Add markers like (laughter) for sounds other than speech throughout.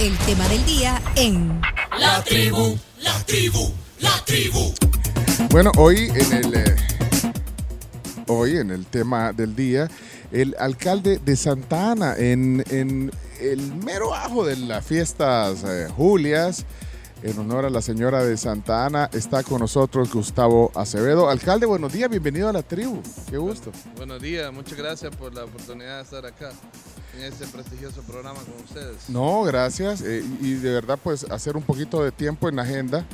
el tema del día en La tribu, la tribu, la tribu. Bueno, hoy en el eh, hoy en el tema del día, el alcalde de Santa Ana en, en el mero ajo de las fiestas eh, Julias, en honor a la señora de Santa Ana, está con nosotros Gustavo Acevedo. Alcalde, buenos días, bienvenido a la tribu. Qué gusto. Buenos días, muchas gracias por la oportunidad de estar acá este prestigioso programa con ustedes. No, gracias. eh, y de verdad, pues hacer un poquito de tiempo en la agenda.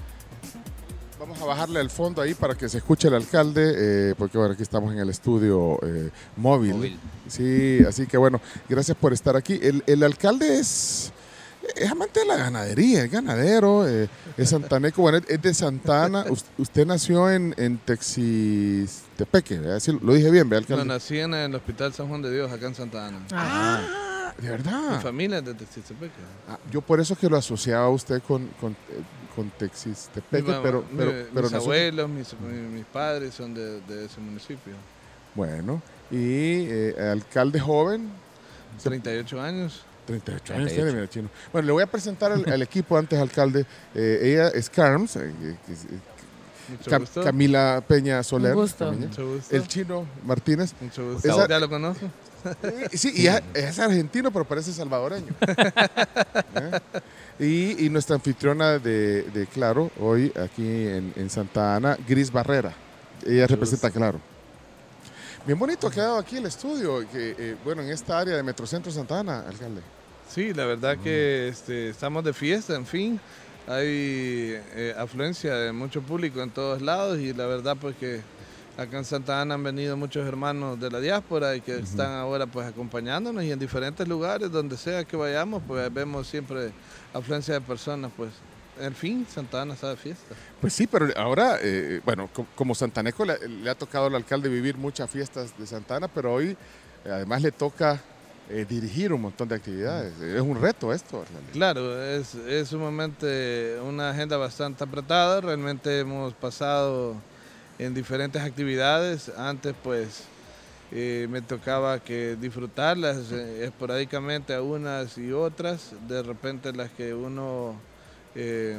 Vamos a bajarle al fondo ahí para que se escuche el alcalde, eh, porque bueno, aquí estamos en el estudio eh, móvil. Móvil. Sí, así que bueno, gracias por estar aquí. El, el alcalde es, es amante de la ganadería, es ganadero, eh, es santaneco, bueno, es de Santana. Us- usted nació en, en Texistepeque. Sí, lo dije bien, ¿verdad, No, nací en el Hospital San Juan de Dios, acá en Santa Ana. Ah, de Mi verdad. familia es de Texistepeque. Ah, yo por eso que lo asociaba a usted con, con, eh, con Texistepeque, Mi mamá- pero, mi- pero, mis pero nosotros- abuelos, mis, mi- mis padres son de, de ese municipio. Bueno, y eh, alcalde joven, 38 años. 38 años 38. tiene, mira, chino. Bueno, le voy a presentar al, al equipo antes, alcalde. Eh, ella es Carms, eh, eh, Mucho Cam- gusto. Camila Peña Soler. Un gusto. Mucho gusto. El chino Martínez. Mucho gusto. Esa- ¿Ya lo conozco? Sí, y es, es argentino, pero parece salvadoreño. (laughs) ¿Eh? Y, y nuestra anfitriona de, de Claro, hoy aquí en, en Santa Ana, Gris Barrera. Ella representa Claro. Bien bonito ha quedado aquí el estudio, que, eh, bueno, en esta área de Metrocentro Santa Ana, alcalde. Sí, la verdad que este, estamos de fiesta, en fin. Hay eh, afluencia de mucho público en todos lados y la verdad pues que acá en Santa Ana han venido muchos hermanos de la diáspora y que están ahora pues acompañándonos y en diferentes lugares, donde sea que vayamos, pues vemos siempre afluencia de personas, pues. En fin, Santa Ana está de fiesta. Pues sí, pero ahora, eh, bueno, co- como santaneco le, le ha tocado al alcalde vivir muchas fiestas de Santana, pero hoy eh, además le toca eh, dirigir un montón de actividades. Es un reto esto, alcalde. Claro, es, es sumamente una agenda bastante apretada. Realmente hemos pasado en diferentes actividades. Antes, pues, eh, me tocaba que disfrutarlas eh, esporádicamente a unas y otras. De repente las que uno eh,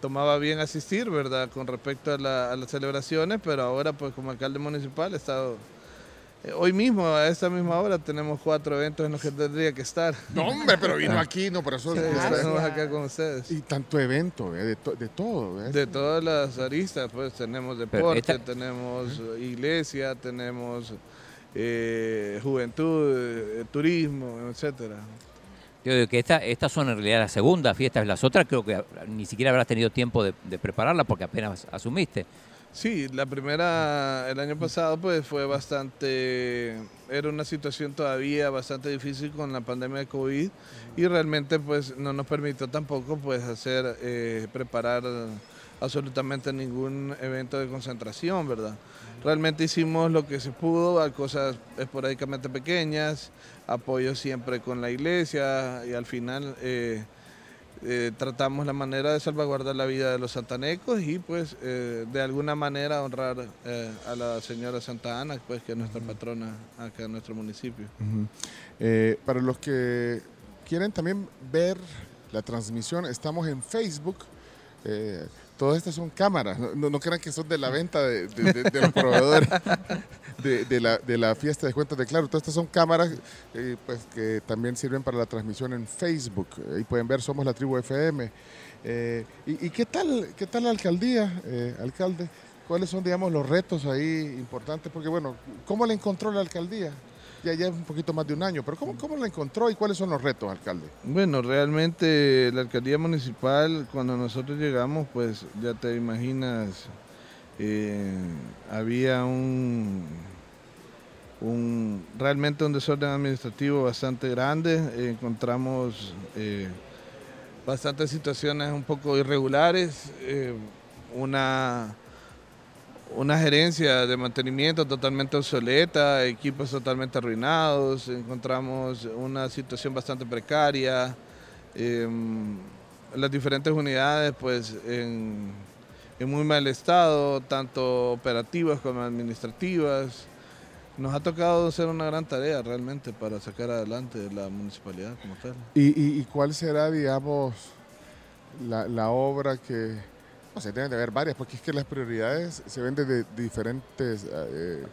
tomaba bien asistir, ¿verdad? Con respecto a, la- a las celebraciones, pero ahora, pues, como alcalde municipal he estado... eh, Hoy mismo, a esta misma hora, tenemos cuatro eventos en los que tendría que estar. No, hombre, pero vino aquí, no, por eso... Sí, estamos acá con ustedes. y tanto evento, eh, de, to- de todo. eh. De todas las aristas, pues tenemos deporte, esta- tenemos iglesia, tenemos eh, juventud, eh, turismo, etcétera. Yo digo que esta, estas son en realidad las segundas fiestas, las otras creo que ni siquiera habrás tenido tiempo de, de prepararlas porque apenas asumiste. Sí, la primera, el año pasado, pues fue bastante, era una situación todavía bastante difícil con la pandemia de COVID y realmente pues no nos permitió tampoco pues hacer, eh, preparar absolutamente ningún evento de concentración, ¿verdad? Realmente hicimos lo que se pudo, a cosas esporádicamente pequeñas, apoyo siempre con la iglesia y al final eh, eh, tratamos la manera de salvaguardar la vida de los santanecos y pues eh, de alguna manera honrar a la señora Santa Ana, pues que es nuestra patrona acá en nuestro municipio. Para los que quieren también ver la transmisión, estamos en Facebook. Todas estas son cámaras, no, no- no crean que son de la venta de, de- de- de los proveedores (laughs) de, la, de la fiesta de cuentas de Claro. Todas estas son cámaras eh, pues, que también sirven para la transmisión en Facebook. Ahí pueden ver, somos la tribu FM. Eh, ¿y, qué tal qué tal la alcaldía, eh, alcalde? ¿Cuáles son, digamos, los retos ahí importantes? Porque, bueno, ¿cómo le encontró la alcaldía? Ya, ya es un poquito más de un año, pero ¿cómo, ¿cómo la encontró y cuáles son los retos, alcalde? Bueno, realmente la alcaldía municipal, cuando nosotros llegamos, pues ya te imaginas, eh, había un, un realmente un desorden administrativo bastante grande. Encontramos eh, bastantes situaciones un poco irregulares, eh, una una gerencia de mantenimiento totalmente obsoleta, equipos totalmente arruinados, encontramos una situación bastante precaria, em, las diferentes unidades pues en muy mal estado, tanto operativas como administrativas. Nos ha tocado hacer una gran tarea realmente para sacar adelante la municipalidad como tal. ¿Y, y- cuál será, digamos, la, la obra que, no sé, deben de haber varias, porque es que las prioridades se ven desde diferentes eh,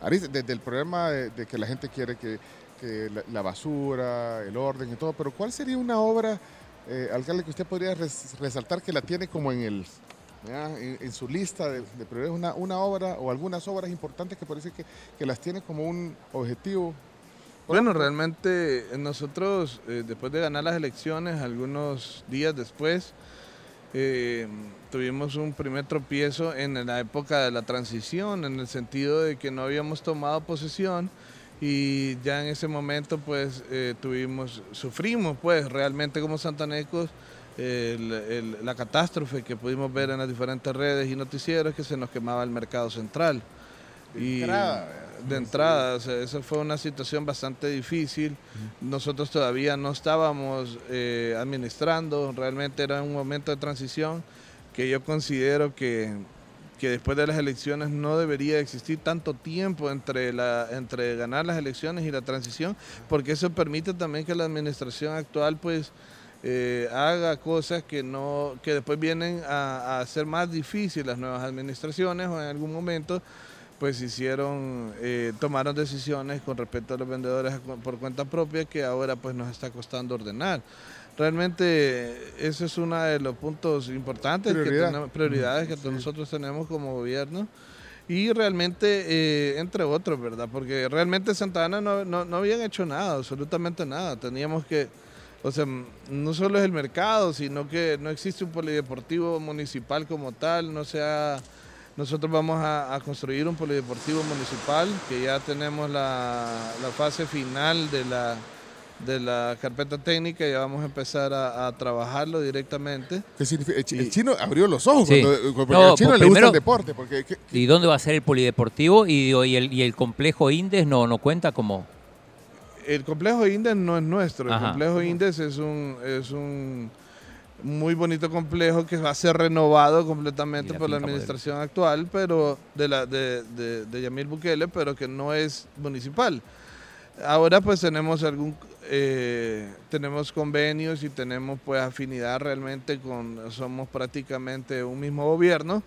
aristas, desde el problema de, que la gente quiere que, que la, basura, el orden y todo, pero ¿cuál sería una obra, eh, alcalde, que usted podría res- resaltar que la tiene como en el... En, su lista de, de prioridades, una, obra o algunas obras importantes que parece que, que las tiene como un objetivo. Bueno, realmente eh, nosotros, eh, después de ganar las elecciones, algunos días después, eh, tuvimos un primer tropiezo en la época de la transición, en el sentido de que no habíamos tomado posesión y ya en ese momento pues tuvimos, sufrimos pues realmente como santanecos el- el- la catástrofe que pudimos ver en las diferentes redes y noticieros que se nos quemaba el mercado central. Y entrada, de entrada, o sea, esa fue una situación bastante difícil. Nosotros todavía no estábamos eh, administrando, realmente era un momento de transición que yo considero que, que después de las elecciones no debería existir tanto tiempo entre, la, entre ganar las elecciones y la transición, porque eso permite también que la administración actual pues eh, haga cosas que no que después vienen a, a hacer más difícil las nuevas administraciones o en algún momento pues hicieron, eh, tomaron decisiones con respecto a los vendedores por cuenta propia que ahora pues nos está costando ordenar. Realmente ese es uno de los puntos importantes, que Prioridad. tenemos- prioridades que nosotros tenemos como gobierno y realmente, eh, entre otros, ¿verdad? Porque realmente Santa Ana no, no, no habían hecho nada, absolutamente nada. Teníamos que, o sea, no solo es el mercado, sino que no existe un polideportivo municipal como tal, no se ha- Nosotros vamos a, a construir un polideportivo municipal, que ya tenemos la, la fase final de la, de la carpeta técnica, ya vamos a empezar a, a trabajarlo directamente. ¿Qué significa? El, chino abrió los ojos Sí. cuando, porque No, al chino pues le gusta el deporte. Porque, ¿qué- qué- ¿Y dónde va a ser el polideportivo? Y, y el, y el complejo Indes no, no cuenta como... El complejo Indes no es nuestro, el complejo Indes es un, es un muy bonito complejo que va a ser renovado completamente la por la administración actual, pero de la de, de, de Yamil Bukele, pero que no es municipal. Ahora pues tenemos algún eh, tenemos convenios y tenemos pues afinidad realmente con somos prácticamente un mismo gobierno,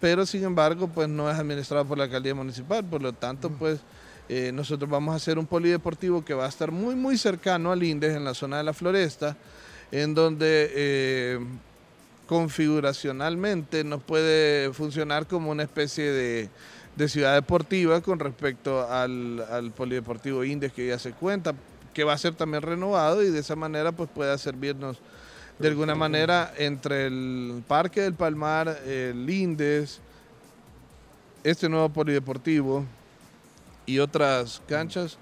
pero sin embargo pues no es administrado por la alcaldía municipal, por lo tanto pues eh, nosotros vamos a hacer un polideportivo que va a estar muy muy cercano al Indes en la zona de la Floresta, en donde eh, configuracionalmente nos puede funcionar como una especie de, ciudad deportiva con respecto al, al polideportivo Indes que ya se cuenta, que va a ser también renovado y de esa manera pues pueda servirnos de alguna manera entre el Parque del Palmar, el Indes, este nuevo polideportivo y otras canchas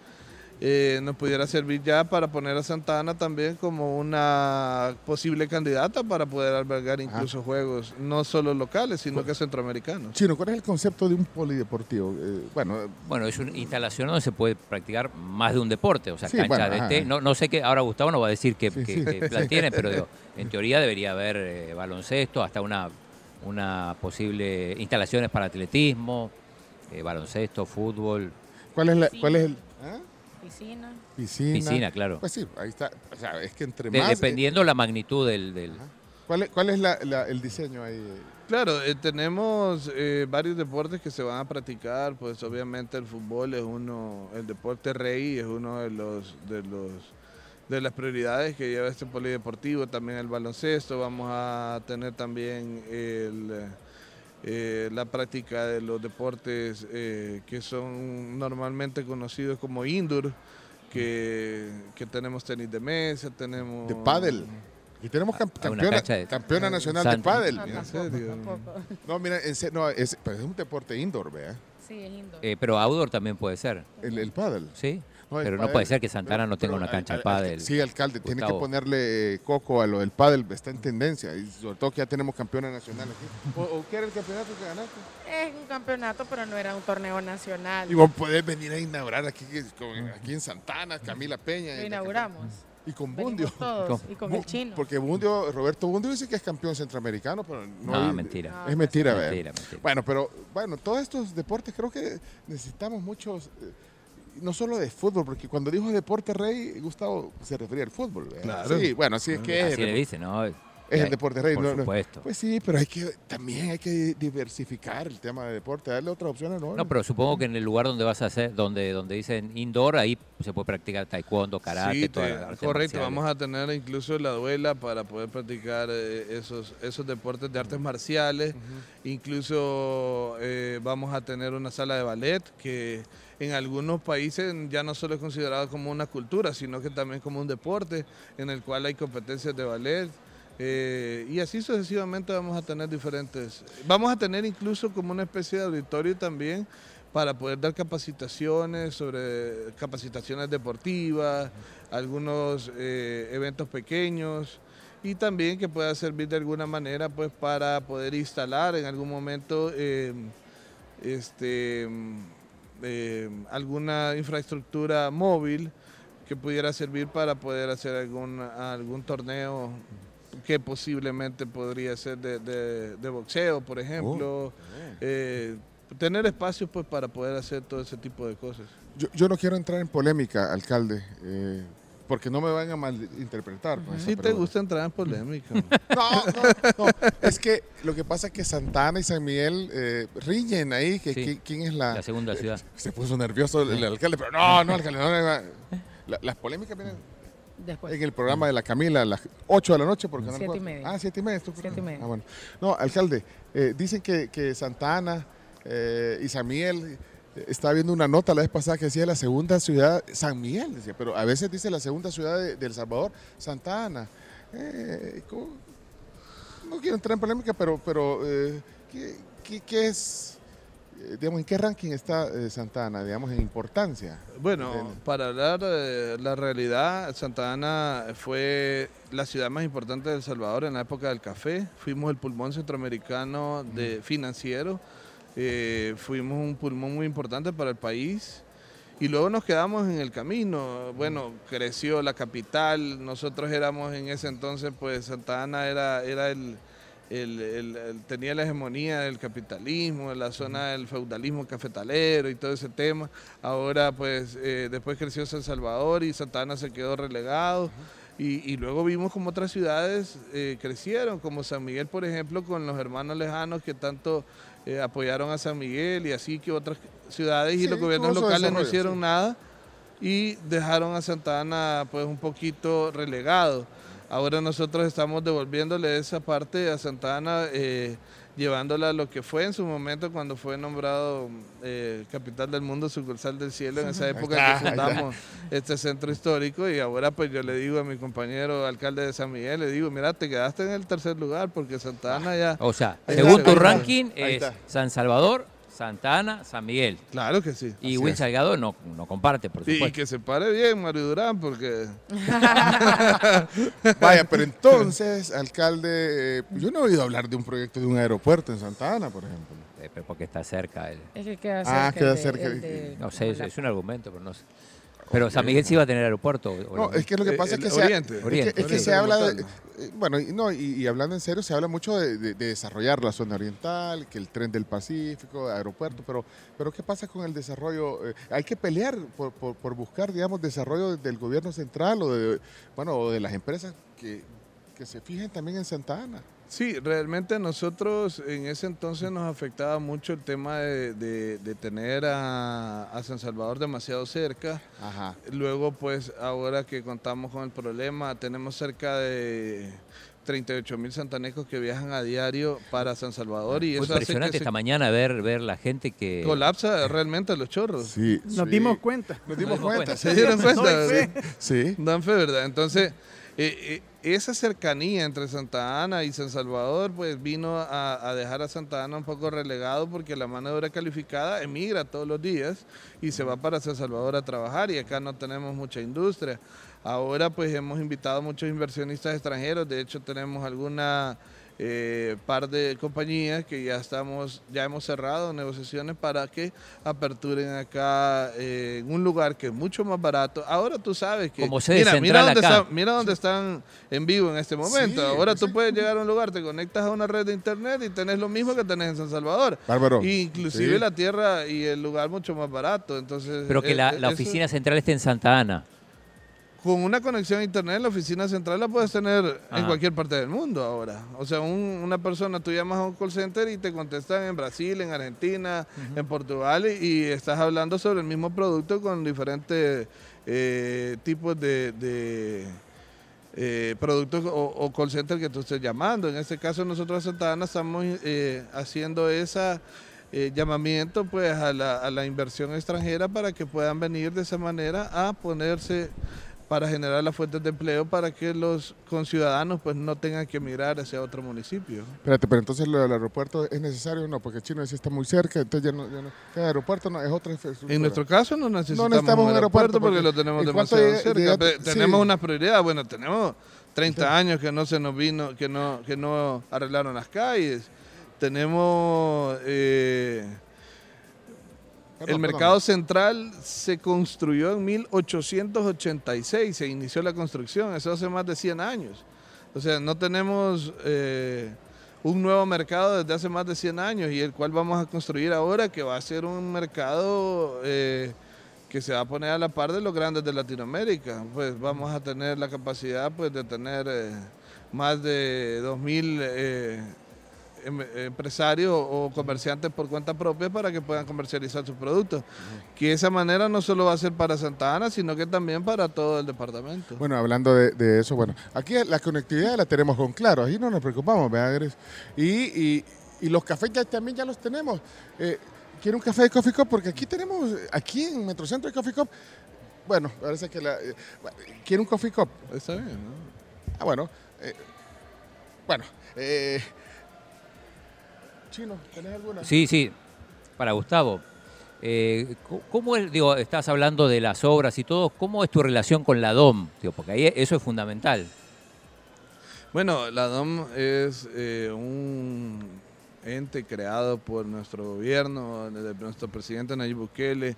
eh, nos pudiera servir ya para poner a Santana también como una posible candidata para poder albergar incluso juegos no solo locales, sino que centroamericanos. Chino, ¿cuál es el concepto de un polideportivo? Eh, bueno, Bueno, es una instalación donde se puede practicar más de un deporte, o sea, Sí, cancha bueno, de té. No, no sé qué, ahora Gustavo nos va a decir qué, Sí, qué- sí. qué (laughs) plan tiene, pero digo, en teoría debería haber eh, baloncesto, hasta una, una posible instalaciones para atletismo, eh, baloncesto, fútbol, ¿cuál es, la, cuál es el...? ¿ah? Piscina. Piscina. piscina, claro. Pues sí, ahí está. O sea, es que entre De- más... eh, dependiendo la magnitud del... del- ¿Cuál es, cuál es la- la- el diseño ahí? Claro, eh, tenemos eh, varios deportes que se van a practicar, pues obviamente el fútbol es uno, el deporte rey es uno de los de los de las prioridades que lleva este polideportivo, también el baloncesto, vamos a tener también el, eh, la práctica de los deportes eh, que son normalmente conocidos como indoor, que, que tenemos tenis de mesa, tenemos De pádel. Y tenemos camp- Ah, campeona, de- campeona nacional San- de pádel. No, ¿En tampoco, serio? tampoco. No, mira, en se- no, es, pero es un deporte indoor, vea. Sí, es indoor. eh, pero outdoor también puede ser, El, el pádel. ¿sí? No, el pero no pádel. puede ser que Santana no tenga Pero una cancha al- de al- pádel. Sí, alcalde, tiene que ponerle coco a lo del pádel, está en tendencia. Y sobre todo que ya tenemos campeona nacional aquí. ¿O, o qué era el campeonato que ganaste? Es un campeonato, pero no era un torneo nacional. Y vos podés venir a inaugurar aquí, aquí en Santana, Camila Peña. Lo inauguramos. Y con Bundio. todos y con Bu- el chino. Porque Bundio, Roberto Bundio dice que es campeón centroamericano, pero no. No, mentira. Es mentira. Mentira, mentira. Bueno, pero bueno, todos estos deportes creo que necesitamos muchos, eh, no solo de fútbol, porque cuando dijo deporte rey, Gustavo se refería al fútbol. ¿verdad? Claro. Sí, bueno, así es que es, Así le dice, ¿no? Es el deporte rey. Por no, no. supuesto. Pues sí, pero hay que también hay que diversificar el tema de deporte, darle otras opciones, ¿no? No, pero supongo que en el lugar donde vas a hacer, donde, donde dicen indoor, ahí se puede practicar taekwondo, karate, Sí, artes correcto. marciales. Vamos a tener incluso la duela para poder practicar eh, esos, esos deportes de artes marciales. Incluso eh, vamos a tener una sala de ballet que en algunos países ya no solo es considerado como una cultura, sino que también como un deporte en el cual hay competencias de ballet. Eh, y así sucesivamente vamos a tener diferentes. Vamos a tener incluso como una especie de auditorio también para poder dar capacitaciones sobre capacitaciones deportivas, algunos eh, eventos pequeños y también que pueda servir de alguna manera pues para poder instalar en algún momento eh, este, alguna infraestructura móvil que pudiera servir para poder hacer algún, algún torneo que posiblemente podría ser de, de- de boxeo, por ejemplo. Eh, tener espacios pues para poder hacer todo ese tipo de cosas. Yo, yo no quiero entrar en polémica, alcalde, eh, porque no me van a malinterpretar. con esa Si te pregunta. gusta entrar en polémica. (laughs) No, no, no. Es que lo que pasa es que Santana y San Miguel eh, riñen ahí. Que, Sí. que- ¿Quién es la...? La segunda ciudad. Se puso nervioso el, el alcalde, pero no, no, alcalde, no. no, no. La- las polémicas vienen Después. en el programa de la Camila a las 8 de la noche. Porque Siete y media. Ah, 7 y media. Siete y media. Ah, bueno. No, alcalde, eh, dicen que, que Santa Ana eh, y San Miguel, eh, estaba viendo una nota la vez pasada que decía la segunda ciudad, San Miguel, decía, pero a veces dice la segunda ciudad de, de El Salvador, Santa Ana. No quiero entrar en polémica, pero, pero ¿qué, qué- qué es, digamos, en qué ranking está eh, Santa Ana, digamos, en importancia? Bueno, para hablar de la realidad, Santa Ana fue la ciudad más importante de El Salvador en la época del café. Fuimos el pulmón centroamericano de financiero. Eh, fuimos un pulmón muy importante para el país. Y luego nos quedamos en el camino. Bueno, creció la capital. Nosotros éramos en ese entonces, pues Santa Ana era, era el, el- el- el- tenía la hegemonía del capitalismo, la zona del feudalismo cafetalero y todo ese tema. Ahora, pues, eh, después creció San Salvador y Santa Ana se quedó relegado. Y, y luego vimos como otras ciudades eh, crecieron, como San Miguel, por ejemplo, con los hermanos lejanos que tanto eh, apoyaron a San Miguel y así que otras ciudades y los gobiernos locales no hicieron sí. nada y dejaron a Santa Ana pues un poquito relegado. Ahora nosotros estamos devolviéndole esa parte a Santa Ana, eh, llevándola a lo que fue en su momento cuando fue nombrado eh, capital del mundo, sucursal del cielo, en esa época está, que está. fundamos este centro histórico y ahora pues yo le digo a mi compañero alcalde de San Miguel, le digo, mira, te quedaste en el tercer lugar porque Santa Ana ya... O sea, según tu ranking es. San Salvador, Santa Ana, San Miguel. Claro que sí. Y Will es. Salgado no, no comparte, por Y, y supuesto. que se pare bien Mario Durán porque... (laughs) Vaya, pero entonces, alcalde, eh, yo no he oído hablar de un proyecto de un aeropuerto en Santa Ana, por ejemplo. Eh, pero porque está cerca. el- Es que queda cerca. Ah, queda de- cerca. de- no sé, es, la- es un argumento, pero no sé. Pero San Miguel sí va a tener aeropuerto. o- No, es que lo que Eh, pasa es que se, Oriente. es que- Oriente, es que Oriente se habla de, eh, bueno, y, no, y, y hablando en serio, se habla mucho de, de- de desarrollar la zona oriental, que el tren del Pacífico, aeropuerto, pero, pero ¿qué pasa con el desarrollo? Eh, hay que pelear por, por- por buscar, digamos, desarrollo del gobierno central o de, bueno, o de las empresas que, que se fijen también en Santa Ana. Sí, realmente a nosotros en ese entonces nos afectaba mucho el tema de, de- de tener a, a San Salvador demasiado cerca. Ajá. Luego, pues ahora que contamos con el problema, tenemos cerca de 38 mil santanecos que viajan a diario para San Salvador y Fue eso hace impresionante que esta se mañana ver, ver la gente que... colapsa realmente los chorros. Sí, Nos sí. dimos cuenta. Nos dimos dimos cuenta. cuenta. ¿Se dieron cuenta? Sí. Dan fe, ¿verdad? Entonces, eh, eh, esa cercanía entre Santa Ana y San Salvador, pues vino a, a dejar a Santa Ana un poco relegado porque la mano de obra calificada emigra todos los días y se va para San Salvador a trabajar y acá no tenemos mucha industria. Ahora pues hemos invitado a muchos inversionistas extranjeros, de hecho tenemos alguna eh, par de compañías que ya estamos, ya hemos cerrado negociaciones para que aperturen acá eh, en un lugar que es mucho más barato. Ahora tú sabes que Como sede mira, mira dónde acá. está- mira dónde están en vivo en este momento. Sí, Ahora tú sí. puedes llegar a un lugar, te conectas a una red de internet y tenés lo mismo que tenés en San Salvador. Bárbaro. Inclusive Sí. la tierra y el lugar mucho más barato. Entonces, Pero que eh, la, eh, eso- oficina central esté en Santa Ana. Con una conexión a internet, la oficina central la puedes tener en cualquier parte del mundo ahora. O sea, un- una persona, tú llamas a un call center y te contestan en Brasil, en Argentina, en Portugal y, y estás hablando sobre el mismo producto con diferentes eh, tipos de, de, eh, productos o, o call center que tú estés llamando. En este caso nosotros en Santa Ana estamos eh, haciendo esa eh, llamamiento pues a la, a la inversión extranjera para que puedan venir de esa manera a ponerse para generar las fuentes de empleo para que los conciudadanos pues no tengan que emigrar hacia otro municipio. Espérate, pero entonces lo del aeropuerto es necesario o no, porque Chino sí está muy cerca, entonces ya no, ya no- cada aeropuerto no, es otra infraestructura. En nuestro caso no necesitamos, necesitamos un aeropuerto porque, porque- lo tenemos ¿y cuánto demasiado cerca. Pe- sí. Tenemos una prioridad, bueno, tenemos 30 años que no se nos vino, que no, que no arreglaron las calles. Tenemos eh, el mercado central se construyó en 1886, se inició la construcción, eso hace más de 100 años. O sea, no tenemos eh, un nuevo mercado desde hace más de 100 años y el cual vamos a construir ahora, que va a ser un mercado eh, que se va a poner a la par de los grandes de Latinoamérica. Pues vamos a tener la capacidad pues, de tener eh, más de 2.000 eh, em- empresarios o comerciantes por cuenta propia para que puedan comercializar sus productos. Que esa manera no solo va a ser para Santa Ana, sino que también para todo el departamento. Bueno, hablando de, de eso, bueno, aquí la conectividad la tenemos con Claro, ahí no nos preocupamos, ¿verdad? Y, y, y los cafés ya también ya los tenemos. Eh, ¿Quiere un café de Coffee Cup? Porque aquí tenemos, aquí en Metrocentro de Coffee Cup, bueno, parece que la... eh, ¿Quiere un Coffee Cup? Está bien, ¿no? Ah, bueno. eh, bueno. eh, Chino, ¿tenés alguna? Sí, sí, para Gustavo. Eh, ¿Cómo es, digo, estás hablando de las obras y todo, cómo es tu relación con la DOM? Digo, porque ahí eso es fundamental. Bueno, la DOM es eh, un ente creado por nuestro gobierno, de nuestro presidente Nayib Bukele.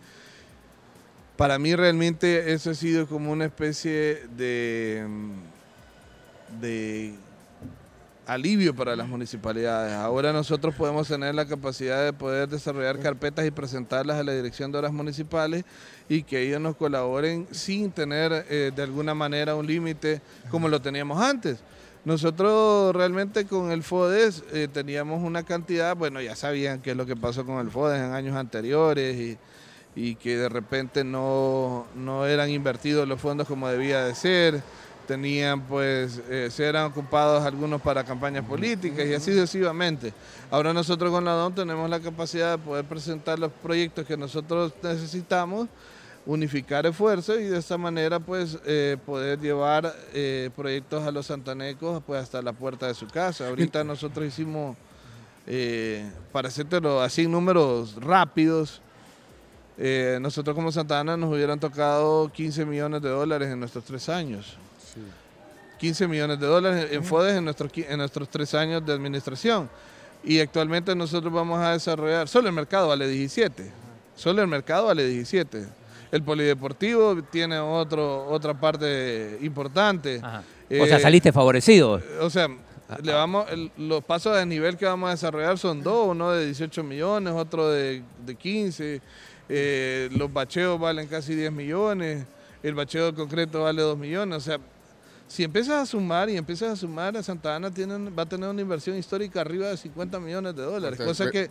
Para mí realmente eso ha sido como una especie de, de alivio para las municipalidades. Ahora nosotros podemos tener la capacidad de poder desarrollar carpetas y presentarlas a la Dirección de Obras Municipales y que ellos nos colaboren sin tener eh, de alguna manera un límite como lo teníamos antes. Nosotros realmente con el FODES eh, teníamos una cantidad, bueno, ya sabían qué es lo que pasó con el FODES en años anteriores y, y que de repente no, no eran invertidos los fondos como debía de ser, tenían pues, eh, se eran ocupados algunos para campañas políticas y así sucesivamente. Ahora nosotros con la DON tenemos la capacidad de poder presentar los proyectos que nosotros necesitamos unificar esfuerzos y de esta manera pues eh, poder llevar eh, proyectos a los santanecos pues hasta la puerta de su casa. Ahorita nosotros hicimos, eh, para hacértelo así en números rápidos, eh, nosotros como Santana nos hubieran tocado 15 millones de dólares en nuestros tres años. 15 millones de dólares en FODES en nuestros, en nuestros tres años de administración. Y actualmente nosotros vamos a desarrollar, solo el mercado vale 17, solo el mercado vale 17. El polideportivo tiene otro, otra parte importante. O sea, Eh, saliste favorecido. o sea, le vamos, el- los pasos de nivel que vamos a desarrollar son dos, uno de 18 millones, otro de, de 15. eh, los bacheos valen casi 10 millones, el bacheo de concreto vale 2 millones. O sea, si empiezas a sumar y empiezas a sumar, Santa Ana tiene, va a tener una inversión histórica arriba de 50 millones de dólares, cosa que,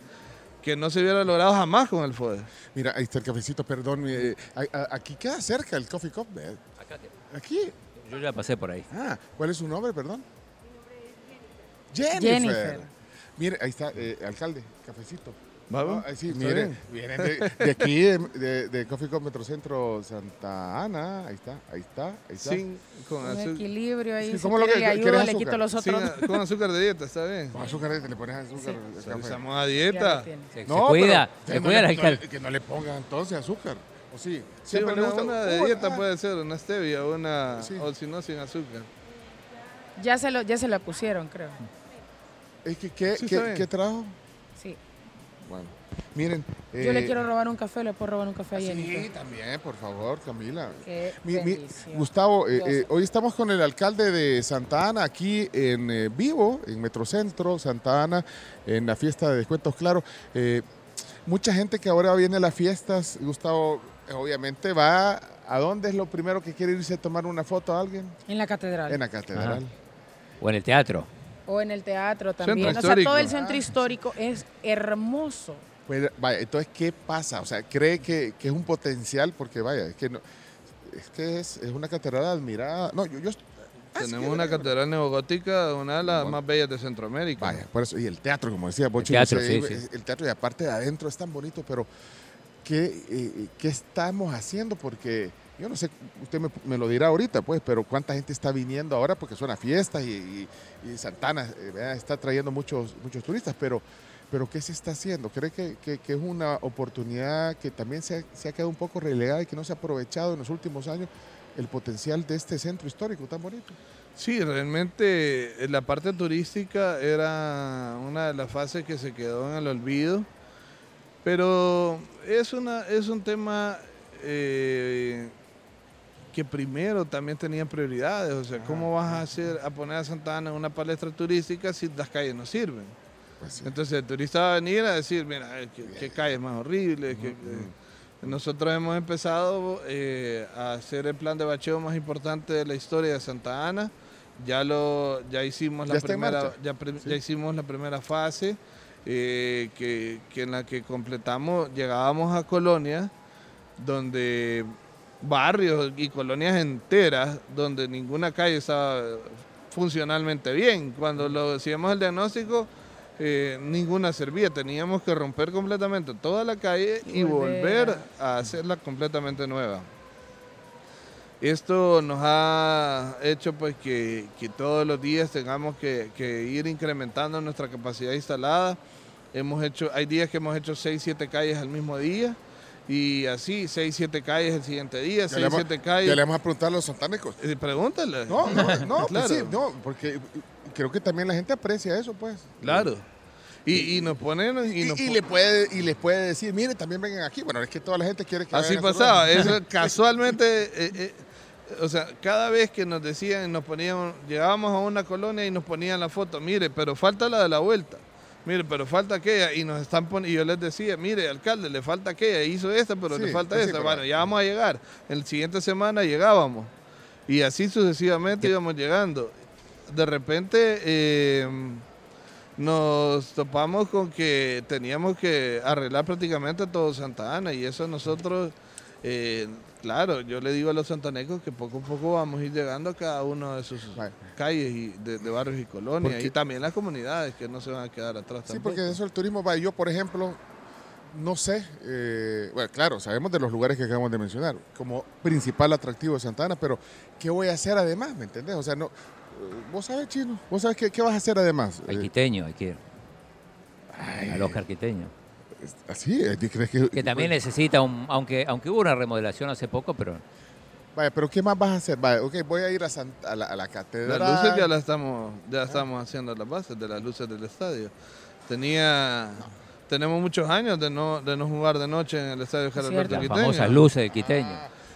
que no se hubiera logrado jamás con el FODE. Mira, ahí está el cafecito, perdón. eh, aquí queda cerca el Coffee Cup. ¿eh? Aquí. Yo ya pasé por ahí. Ah, ¿cuál es su nombre, perdón? Jennifer. Jennifer. Mire, ahí está, eh, alcalde, cafecito. ¿Vamos? Ahí sí, Está mire, bien. vienen de, de aquí, de, de, de Coffee Cup Metrocentro Santa Ana. Ahí está, ahí está, ahí está. Sin, con, azúcar, equilibrio ahí. Sí, si ¿cómo lo que- le quieres ayudo, le quito los sin- otros. con azúcar de dieta, está bien. Con azúcar, le pones azúcar al café. Estamos a dieta. Se, se No, cuida, pero se que no cuida el le- no le- que no le pongan entonces azúcar. ¿O sí? Sí, Siempre le una, gusta. una de dieta ah, puede ser, una stevia, una, Sí. o si no, sin azúcar. Ya se lo, ya se la pusieron, creo. Es que, ¿qué, Sí, qué- qué trajo? Bueno, miren. Yo le eh, quiero robar un café, le puedo robar un café a Jenny. Sí, también, por favor, Camila. Qué Mi- mi- bendición. Gustavo, eh, eh, hoy estamos con el alcalde de Santa Ana aquí en eh, vivo, en Metrocentro, Santa Ana, en la fiesta de descuentos, claro. Eh, mucha gente que ahora viene a las fiestas, Gustavo, eh, obviamente va, ¿a dónde es lo primero que quiere irse a tomar una foto a alguien? En la catedral. En la catedral. O en el teatro. O en el teatro también. Centro o sea, todo el centro histórico es hermoso. Pues, vaya, entonces, ¿qué pasa? O sea, ¿cree que, que es un potencial? Porque, vaya, es que, no, es, que es, es una catedral admirada. No, yo, yo Tenemos una catedral neogótica, una de las Bueno. más bellas de Centroamérica. Vaya, por eso, y el teatro, como decía Bochi, teatro, no sé, sí, es- sí. el teatro y aparte de adentro es tan bonito, pero ¿qué, eh, ¿qué estamos haciendo? Porque yo no sé, usted me, lo dirá ahorita, pues, pero ¿cuánta gente está viniendo ahora? Porque son las fiestas y, y- Santana eh, está trayendo muchos, muchos turistas, pero, pero ¿qué se está haciendo? ¿Cree que, que- que es una oportunidad que también se ha, se ha quedado un poco relegada y que no se ha aprovechado en los últimos años el potencial de este centro histórico tan bonito? Sí, realmente eh, la parte turística era una de las fases que se quedó en el olvido, pero es, una, es un tema eh, que primero también tenía prioridades, o sea, ¿cómo vas a hacer a poner a Santa Ana en una palestra turística si las calles no sirven? Pues sí. Entonces el turista va a venir a decir, mira, eh, qué, qué calles más horribles. que- Nosotros hemos empezado eh, a hacer el plan de bacheo más importante de la historia de Santa Ana. Ya lo, ya hicimos la primera, ya, pre- Sí. ya hicimos la primera fase, eh, que, que en la que completamos, llegábamos a colonias donde barrios y colonias enteras donde ninguna calle estaba funcionalmente bien. Cuando lo hacíamos el diagnóstico, eh, ninguna servía. Teníamos que romper completamente toda la calle y, Y volver volver a hacerla completamente nueva. Esto nos ha hecho pues que, que todos los días tengamos que, que ir incrementando nuestra capacidad instalada. Hemos hecho, hay días que hemos hecho 6, 7 calles al mismo día y así 6, 7 calles el siguiente día, Ya 6, le vamos- 7 Ya calles. le vamos a preguntar a los santanecos. Eh, Pregúntale. No, no, no, (laughs) pues Claro. sí, no, porque creo que también la gente aprecia eso, pues. Claro. Y, y nos ponen y, Y, nos y pon- le puede, y les puede decir, mire, también vengan aquí. Bueno, es que toda la gente quiere que Así pasaba, eso (laughs) casualmente, eh, eh, o sea, cada vez que nos decían, nos ponían, llegábamos a una colonia y nos ponían la foto, mire, pero falta la de la vuelta, mire, pero falta aquella, y nos están poniendo, y yo les decía, mire, alcalde, le falta aquella, hizo esta, pero Sí, le falta sí, esta, bueno, ya vamos a llegar, en la siguiente semana llegábamos, y así sucesivamente íbamos llegando. De repente eh, nos topamos con que teníamos que arreglar prácticamente todo Santa Ana y eso nosotros, eh, claro, yo le digo a los santanecos que poco a poco vamos a ir llegando a cada uno de sus Vale. calles y de, de barrios y colonias Porque- y también las comunidades que no se van a quedar atrás Sí, tampoco. porque de eso el turismo va. Yo, por ejemplo, no sé, eh, bueno, claro, sabemos de los lugares que acabamos de mencionar como principal atractivo de Santa Ana, pero ¿qué voy a hacer además? ¿Me entendés? O sea, no, eh, vos sabes, chino, vos sabes qué, qué vas a hacer además. Al Eh, quiteño hay que ir. ay, Al Oscar Quiteño. Así, ¿crees que, Que también necesita un. Aunque, aunque hubo una remodelación hace poco, pero Vaya, pero ¿qué más vas a hacer? Vaya, ok, voy a ir a, Santa- a, la, a la catedral. Las luces ya las estamos, ya estamos haciendo las bases de las luces del estadio. Tenía, tenemos muchos años de no, de no jugar de noche en el estadio Gerardo las famosas luces del Quiteño.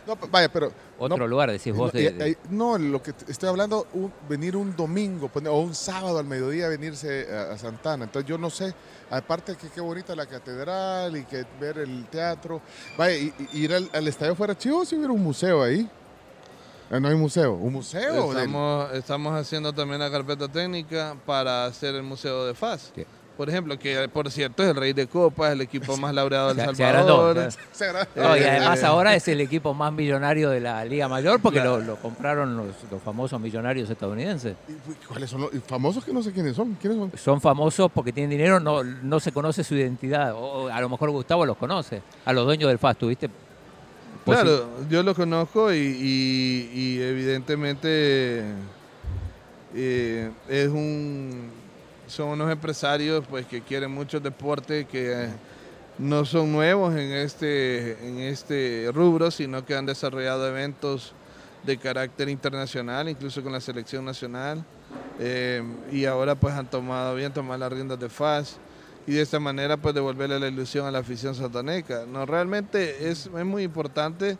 No, pa- vaya, pero... Otro no, lugar, decís vos, no, de, y- de- y- no, lo que estoy hablando, un- venir un domingo o un sábado al mediodía venirse a, a Santana. Entonces yo no sé, aparte que qué bonita la catedral y que ver el teatro. Vaya, y, y ir al, al estadio fuera chivo si hubiera un museo ahí. Ah, no hay museo, un museo. del- Estamos, estamos haciendo también la carpeta técnica para hacer el Museo de FAS. Sí. Por ejemplo, que por cierto es el Rey de Copas, el equipo (laughs) más laureado del se agrandó, Salvador. (laughs) Se agra- No, y Eh, además ahora es el equipo más millonario de la Liga Mayor porque lo, lo compraron los, los famosos millonarios estadounidenses. ¿Y ¿Cuáles son los famosos que no sé quiénes son? ¿Quiénes son? Son famosos porque tienen dinero, no, no se conoce su identidad. O, a lo mejor Gustavo los conoce, a los dueños del FAS, ¿tuviste? Pues sí, Claro, yo lo conozco y, y- y evidentemente eh, es un son unos empresarios pues que quieren mucho el deporte que eh, no son nuevos en este en este rubro sino que han desarrollado eventos de carácter internacional incluso con la selección nacional eh, y ahora pues han tomado bien tomar las riendas de FAS y de esta manera pues devolverle la ilusión a la afición santaneca. No, realmente es, es muy importante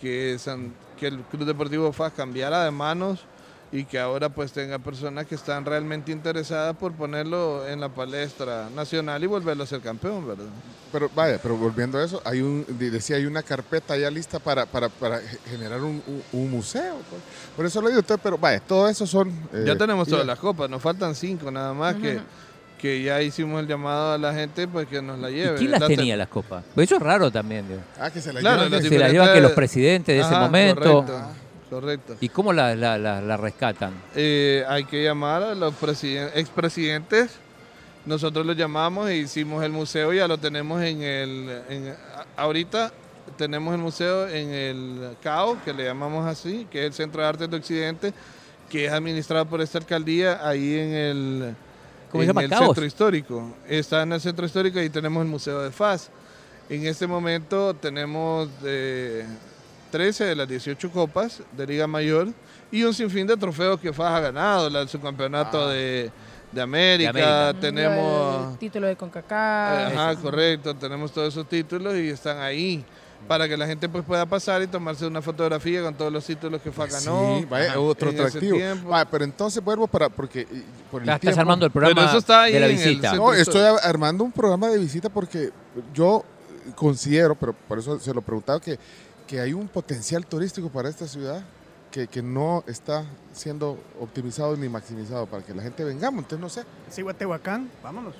que, San- que el Club Deportivo FAS cambiara de manos y que ahora pues tenga personas que están realmente interesadas por ponerlo en la palestra nacional y volverlo a ser campeón, ¿verdad? Pero vaya, pero volviendo a eso, hay un, de- decía, hay una carpeta ya lista para, para, para ge- generar un, un- un museo. pues. Por eso lo digo usted, pero vaya, todo eso son... eh, Ya tenemos todas las copas, nos faltan cinco nada más que, que ya hicimos el llamado a la gente pues que nos la ¿Y lleve. quién las tenía las copas? Pues eso es raro también. digo. Ah, que se la Claro, llevan las Se las que los presidentes de ese momento. Correcto, correcto. ¿Y cómo la, la, la- la rescatan? Eh, hay que llamar a los presiden- expresidentes. Nosotros los llamamos e hicimos el museo, ya lo tenemos en el... en- ahorita tenemos el museo en el CAO, que le llamamos así, que es el Centro de Artes de Occidente, que es administrado por esta alcaldía ahí en el, ¿Cómo se llama? el Caos. centro histórico. Está en el centro histórico y tenemos el Museo de FAS. En este momento tenemos eh, 13 de las 18 copas de Liga Mayor y un sinfín de trofeos que FAS ha ganado, el subcampeonato de, de América, América. tenemos... El título de CONCACAF. Ajá, correcto, tenemos todos esos títulos y están ahí para que la gente pues pueda pasar y tomarse una fotografía con todos los títulos que FAS ganó. Sí, vaya, Ajá, otro atractivo. Vaya, pero entonces vuelvo para, porque eh, por el Ya estás tiempo- armando el programa Pero eso está ahí de la visita. No, estoy armando un programa de visita porque yo considero, pero por eso se lo preguntaba, que, que hay un potencial turístico para esta ciudad que, que no está siendo optimizado ni maximizado para que la gente vengamos. Entonces, no sé, Sí, Tehuacán, vámonos.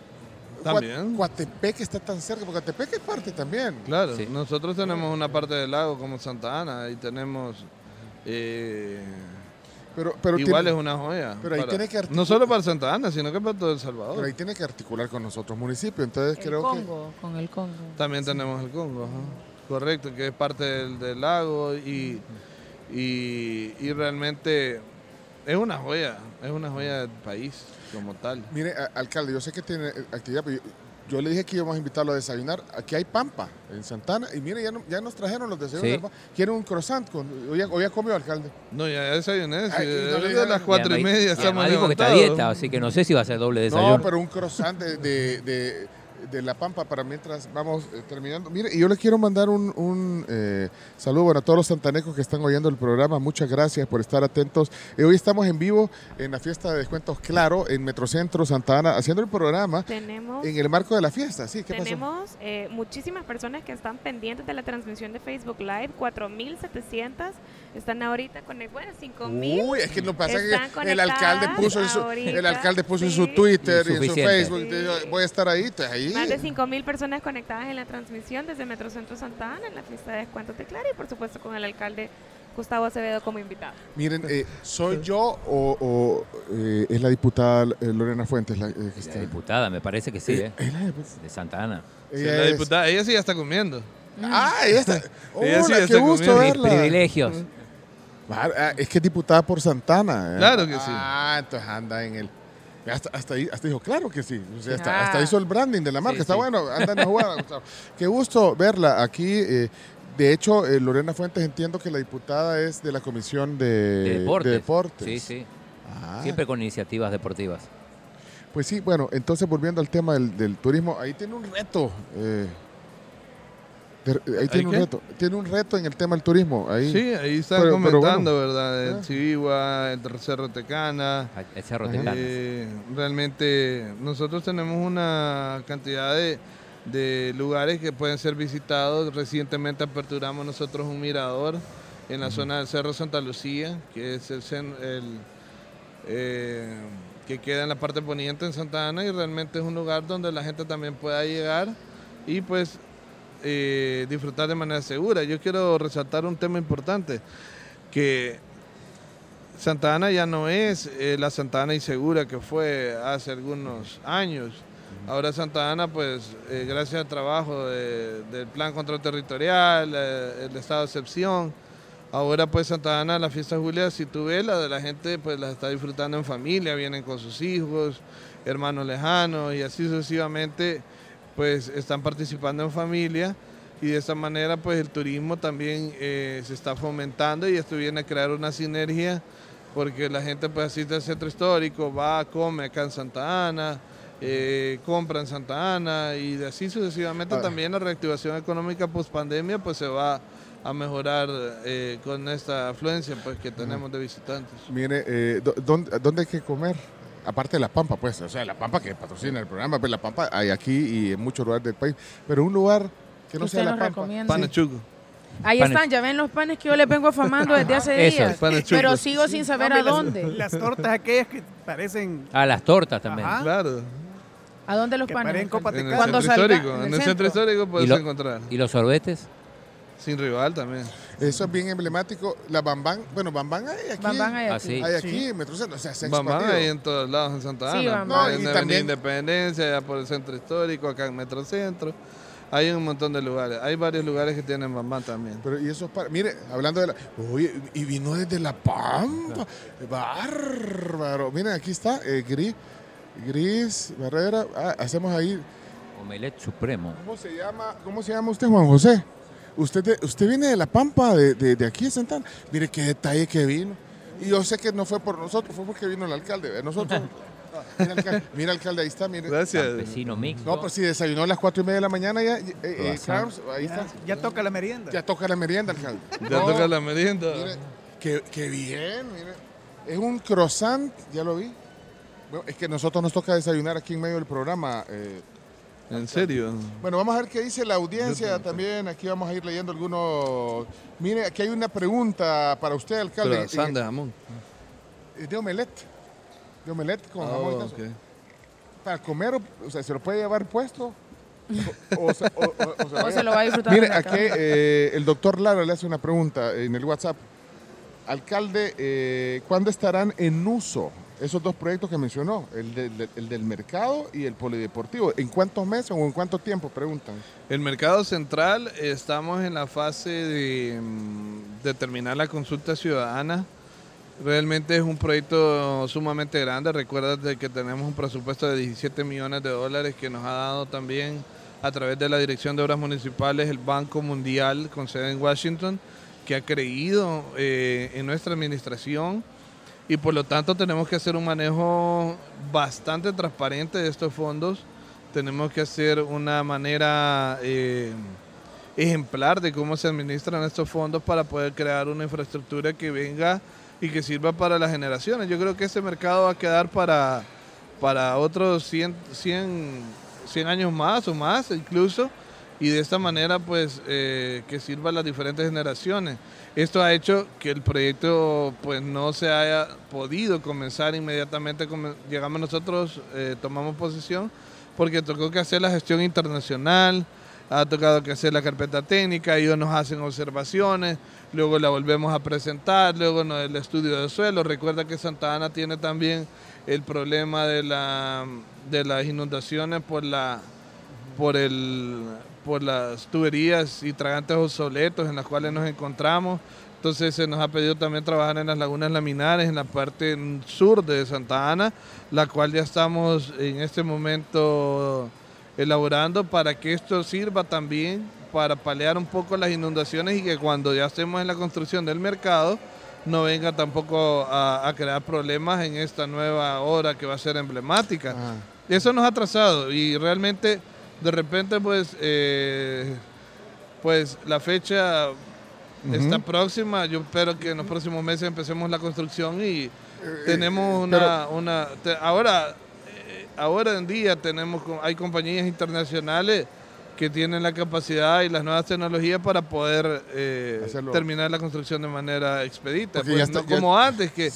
También. Coatepec está tan cerca, porque Coatepec es parte también. Claro, Sí. nosotros tenemos una parte del lago como Santa Ana y tenemos... eh, Pero, pero igual tiene- es una joya. pero ahí para- tiene que articular- no solo para Santa Ana, sino que para todo El pero Salvador. ahí tiene que articular con nosotros municipios. Entonces el creo que... Congo, con el Congo. También tenemos el Congo, ajá. Correcto, que es parte del, del lago y, y, y realmente es una joya, es una joya del país como tal. Mire, a- alcalde, yo sé que tiene eh, actividad, pero yo, yo le dije que íbamos a invitarlo a desayunar. Aquí hay pampa en Santana. Y mire, ya, no- ya nos trajeron los desayunos. Sí. ¿Quieren un croissant? Con, hoy, ya, hoy ya comió, alcalde. No, ya desayuné, sí, Ay, y no las cuatro y, media y estamos dijo que está dieta, así que no sé si va a ser doble desayuno. No, pero un croissant de, de- de- de la pampa para mientras vamos eh, terminando. Mire, y yo le quiero mandar un, un, eh, saludo bueno, a todos los santanecos que están oyendo el programa. Muchas gracias por estar atentos. Eh, hoy estamos en vivo en la fiesta de descuentos Claro, en Metrocentro Santa Ana, haciendo el programa Tenemos, en el marco de la fiesta. Sí, ¿qué pasó? tenemos eh, muchísimas personas que están pendientes de la transmisión de Facebook Live, 4.700 están ahorita con bueno, 5.000. Uy, es que no pasa están que el alcalde puso en su, ahorita, el alcalde puso en su. Twitter y en su. Facebook, Sí. dijo, voy a estar ahí, entonces ahí. Más de 5.000 personas conectadas en la transmisión desde Metrocentro Santa Ana en la fiesta de descuentos de Clara y por supuesto con el alcalde Gustavo Acevedo como invitado. Miren, eh, ¿soy yo o, o, eh, es la diputada eh, Lorena Fuentes la, eh, que está? La diputada, me parece que sí, ¿eh? Es la diputada. De Santa Ana. Sí, Ella la es- diputada, ella sí ya está comiendo. Ah, ella está. (laughs) Ella sí Hola, está qué gusto comiendo. verla. Privilegios. Ah, ah, es que es diputada por Santana. ¿eh? Claro que sí. Ah, entonces anda en el. Hasta, hasta ahí, hasta dijo, claro que sí. O sea, hasta, Ah. hasta hizo el branding de la marca. Sí, Está sí. bueno, anda en la jugada. Gustavo. Qué gusto verla aquí. eh, de hecho, eh, Lorena Fuentes entiendo que la diputada es de la Comisión de, De deportes. de Deportes. Sí, sí. Ah, Siempre con iniciativas deportivas. Pues sí, bueno, entonces volviendo al tema del, del turismo, ahí tiene un reto. eh, de- ahí tiene un qué? reto. Tiene un reto en el tema del turismo. Ahí. Sí, ahí están Pero- pero comentando, bueno. ¿verdad? El Ah. Chihuahua, el Cerro Tecana. El Cerro. Eh, realmente nosotros tenemos una cantidad de, de lugares que pueden ser visitados. Recientemente aperturamos nosotros un mirador en la zona del Cerro Santa Lucía, que es el, el, eh, que queda en la parte poniente en Santa Ana y realmente es un lugar donde la gente también pueda llegar y pues eh, disfrutar de manera segura. Yo quiero resaltar un tema importante, que Santa Ana ya no es eh, la Santa Ana insegura que fue hace algunos años. Ahora Santa Ana, pues, eh, gracias al trabajo de- del Plan Control Territorial, eh, el estado de excepción, ahora pues Santa Ana, la fiesta Julia, si tú ves, la de la gente, pues la está disfrutando en familia, vienen con sus hijos, hermanos lejanos y así sucesivamente, pues están participando en familia y de esta manera pues el turismo también eh, se está fomentando y esto viene a crear una sinergia porque la gente pues asiste al centro histórico, va, come acá en Santa Ana, eh, compra en Santa Ana y de así sucesivamente también la reactivación económica post pandemia pues se va a mejorar eh, con esta afluencia pues que tenemos de visitantes. Mire, eh, ¿dónde, dónde hay que comer? Aparte de La Pampa, pues, o sea, La Pampa que patrocina el programa, pues La Pampa hay aquí y en muchos lugares del país, pero un lugar que no sea La Pampa. recomienda. Panachuco. Ahí Panes. están, ya ven los panes que yo les vengo afamando desde hace (laughs) Esos, días. Pero sigo sin saber a dónde. (laughs) Las, tortas aquellas que parecen... Ah, las tortas también. Ajá. Claro, ¿A dónde los Que panes? copa en el Cuando centro salga histórico, en en el el centro histórico puedes lo- encontrar. ¿Y los sorbetes? Sin rival también. Eso es bien emblemático. La Bambán, bueno, Bambán hay aquí. Van hay aquí. sí. Hay aquí, en Metrocentro, o sea, se ha Vamos expandido. ahí en todos lados en Santa Ana. Sí, Bam Bam. en y también- Independencia, allá por el centro histórico, acá en Metrocentro. Hay un montón de lugares. Hay varios lugares que tienen bambán también. Pero y eso es para, mire, hablando de la, oye, y vino desde La Pampa, bárbaro. Miren, aquí está, eh, Gris, Gris Barrera, ah, hacemos ahí, Omelet supremo. ¿cómo se llama, cómo se llama usted, Juan José? Usted, de- usted viene de La Pampa, de, de, de aquí de Santana. Mire qué detalle que vino. Y yo sé que no fue por nosotros, fue porque vino el alcalde. Nosotros, (laughs) mira, alcalde, mira, alcalde, ahí está, mire. Gracias. Campesino mixto. No, pues si desayunó a las cuatro y media de la mañana ya, eh, eh. Carms, ahí está. Ya toca la merienda. Ya toca la merienda, alcalde. (laughs) Ya No, toca la merienda. Mire, qué, qué bien, mire. Es un croissant, ya lo vi. Bueno, es que nosotros nos toca desayunar aquí en medio del programa. eh. En serio. Bueno, vamos a ver qué dice la audiencia también. Aquí vamos a ir leyendo algunos. Mire, aquí hay una pregunta para usted, alcalde. Croissant de jamón. Eh, de omelette. De omelette con jamón y Oh, queso. ok. Para comer, o- o sea, se lo puede llevar puesto. O, o se- o- o- o se (laughs) O vaya- se lo va a disfrutar. Mire, en la aquí eh, el doctor Lara le hace una pregunta en el WhatsApp. Alcalde, eh, ¿cuándo estarán en uso esos dos proyectos que mencionó? El, de- de- el del mercado y el polideportivo. ¿En cuántos meses o en cuánto tiempo? Preguntan. El mercado central, estamos en la fase de mm, determinar la consulta ciudadana. Realmente es un proyecto sumamente grande. Recuerda de que tenemos un presupuesto de 17 millones de dólares que nos ha dado también a través de la Dirección de Obras Municipales el Banco Mundial con sede en Washington, que ha creído eh, en nuestra administración y por lo tanto tenemos que hacer un manejo bastante transparente de estos fondos. Tenemos que hacer una manera eh, ejemplar de cómo se administran estos fondos para poder crear una infraestructura que venga y que sirva para las generaciones. Yo creo que este mercado va a quedar para, para otros 100, 100, 100 años más o más incluso y de esta manera pues eh, que sirva a las diferentes generaciones. Esto ha hecho que el proyecto pues no se haya podido comenzar inmediatamente, llegamos nosotros, eh, tomamos posesión, porque tocó que hacer la gestión internacional, ha tocado que hacer la carpeta técnica, ellos nos hacen observaciones, luego la volvemos a presentar, luego el estudio de suelo. Recuerda que Santa Ana tiene también el problema de, la, de las inundaciones por la por el por las tuberías y tragantes obsoletos en las cuales nos encontramos. Entonces se nos ha pedido también trabajar en las lagunas laminares en la parte sur de Santa Ana, la cual ya estamos en este momento elaborando para que esto sirva también para paliar un poco las inundaciones y que cuando ya estemos en la construcción del mercado no venga tampoco a, a crear problemas en esta nueva obra que va a ser emblemática. Eso nos ha atrasado y realmente de repente pues eh, pues la fecha está próxima. Yo espero que en los próximos meses empecemos la construcción y tenemos una, una te- ahora eh, ahora en día tenemos hay compañías internacionales que tienen la capacidad y las nuevas tecnologías para poder eh, terminar la construcción de manera expedita. Pues, está- no ya- como antes que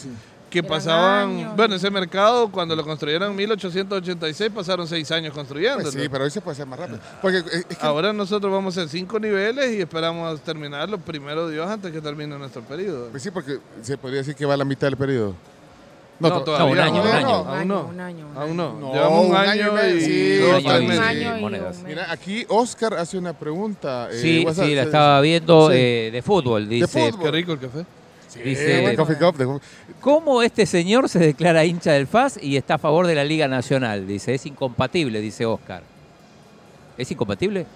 que Eran pasaban, años. bueno, ese mercado cuando lo construyeron en 1886 pasaron seis años construyendo. Pues sí, pero hoy se puede hacer más rápido. Porque eh, es que Ahora nosotros vamos a hacer cinco niveles y esperamos terminarlo primero Dios antes que termine nuestro periodo. Pues sí, porque se podría decir que va a la mitad del periodo. No, to- todavía un año, no, un año. no. Aún no. Un año, un Aún no. No, Llevamos un, un año, año y medio, y sí, dos, un año y- monedas. mes. Mira, aquí Oscar hace una pregunta. eh, Sí, WhatsApp, sí, la se- estaba viendo Sí. eh, de fútbol. Dice, fútbol. Qué rico el café. Sí, Dice- de Coffee Cup, de- ¿cómo este señor se declara hincha del FAS y está a favor de la Liga Nacional? Dice, es incompatible, dice Oscar. ¿Es incompatible?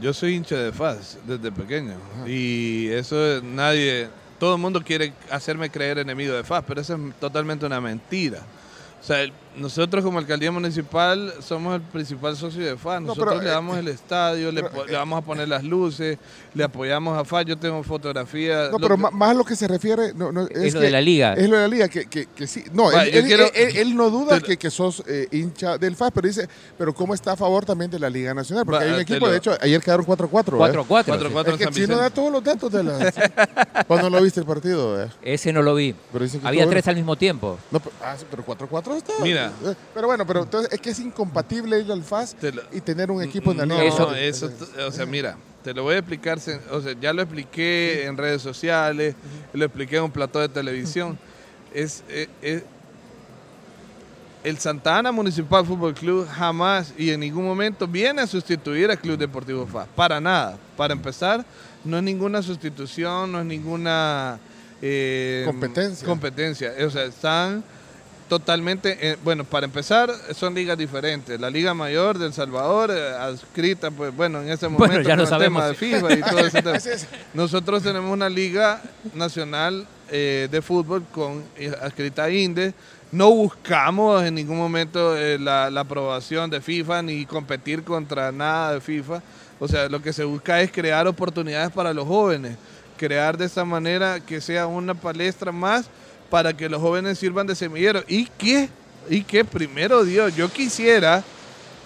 Yo soy hincha de FAS desde pequeño y eso es- nadie todo el mundo quiere hacerme creer enemigo de FAS, pero eso es totalmente una mentira. O sea, el- nosotros como alcaldía municipal somos el principal socio de FAS. No, Nosotros pero, le eh, damos el estadio, pero, eh, le vamos a poner las luces, le apoyamos a FAS. Yo tengo fotografías. No, lo pero que- más a lo que se refiere. No, no, Es, lo que- de la liga. Es lo de la liga, que, que, que sí. No, él, quiero- él- él no duda te- que, que sos eh, hincha del FAS, pero dice, pero ¿cómo está a favor también de la Liga Nacional? Porque hay un equipo, lo- de hecho, ayer quedaron 4-4. 4 4. 4-4 Es que no da todos los datos de la... (laughs) Cuando no viste el partido, ¿eh? Ese no lo vi. Pero Había tres bueno. al mismo tiempo. No, pero, ah, sí, pero 4-4 está. Mira. Eh, Pero bueno, pero entonces es que es incompatible ir al FAS Te lo- y tener un equipo en la no, Liga Eso- o sea, mira, te lo voy a explicar, o sea, ya lo expliqué en redes sociales, lo expliqué en un plató de televisión. Es, eh, eh, el Santa Ana Municipal Fútbol Club jamás y en ningún momento viene a sustituir al Club Deportivo FAS, para nada. Para empezar, no es ninguna sustitución, no es ninguna eh, Competencia. competencia. O sea, están totalmente, eh, bueno, para empezar, son ligas diferentes. La Liga Mayor de El Salvador, eh, adscrita, pues bueno, en ese Bueno, momento ya lo el tema de FIFA y todo ese (laughs) tema. Nosotros tenemos una liga nacional eh, de fútbol con adscrita a INDE. No buscamos en ningún momento la, la aprobación de FIFA ni competir contra nada de FIFA. O sea, lo que se busca es crear oportunidades para los jóvenes, crear de esta manera que sea una palestra más para que los jóvenes sirvan de semillero. ¿Y qué? ¿Y qué? Primero Dios, yo quisiera